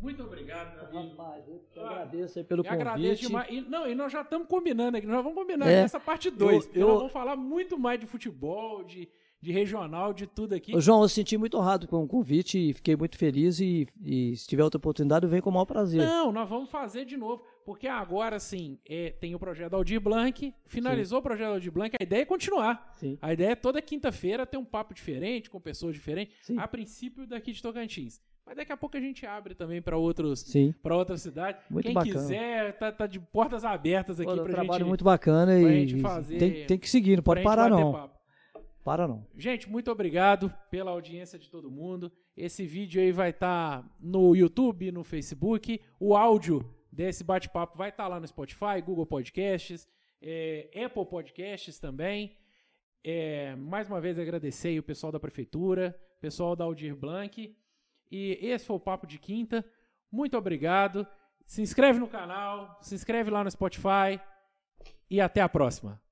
Muito obrigado, meu amigo. Rapaz, eu que agradeço aí pelo Eu convite. agradeço demais. E, não, e nós já estamos combinando aqui, nós vamos combinar É. nessa parte 2. Eu- eu- Nós vamos falar muito mais de futebol, de, de regional, de tudo aqui. Ô, João, eu senti muito honrado com o convite e fiquei muito feliz e, e se tiver outra oportunidade eu venho com o maior prazer. Não, nós vamos fazer de novo. Porque agora, sim, é, tem o projeto Aldir Blanc, finalizou o projeto Aldir Blanc, a ideia é continuar. Sim. A ideia é toda quinta-feira ter um papo diferente, com pessoas diferentes, Sim. a princípio daqui de Tocantins. Mas daqui a pouco a gente abre também para outros Sim. para outra cidade. Muito Quem bacana. quiser, tá, tá de portas abertas aqui um pra trabalho gente, muito bacana e gente fazer- tem, tem que seguir, não pode gente parar não. Para não. Gente, muito obrigado pela audiência de todo mundo. Esse vídeo aí vai estar no YouTube, no Facebook. O áudio desse bate-papo vai estar lá no Spotify, Google Podcasts, é, Apple Podcasts também. É, mais uma vez agradecer aí o pessoal da prefeitura, pessoal da Aldir Blanc. E esse foi o Papo de Quinta. Muito obrigado. Se inscreve no canal, se inscreve lá no Spotify e até a próxima.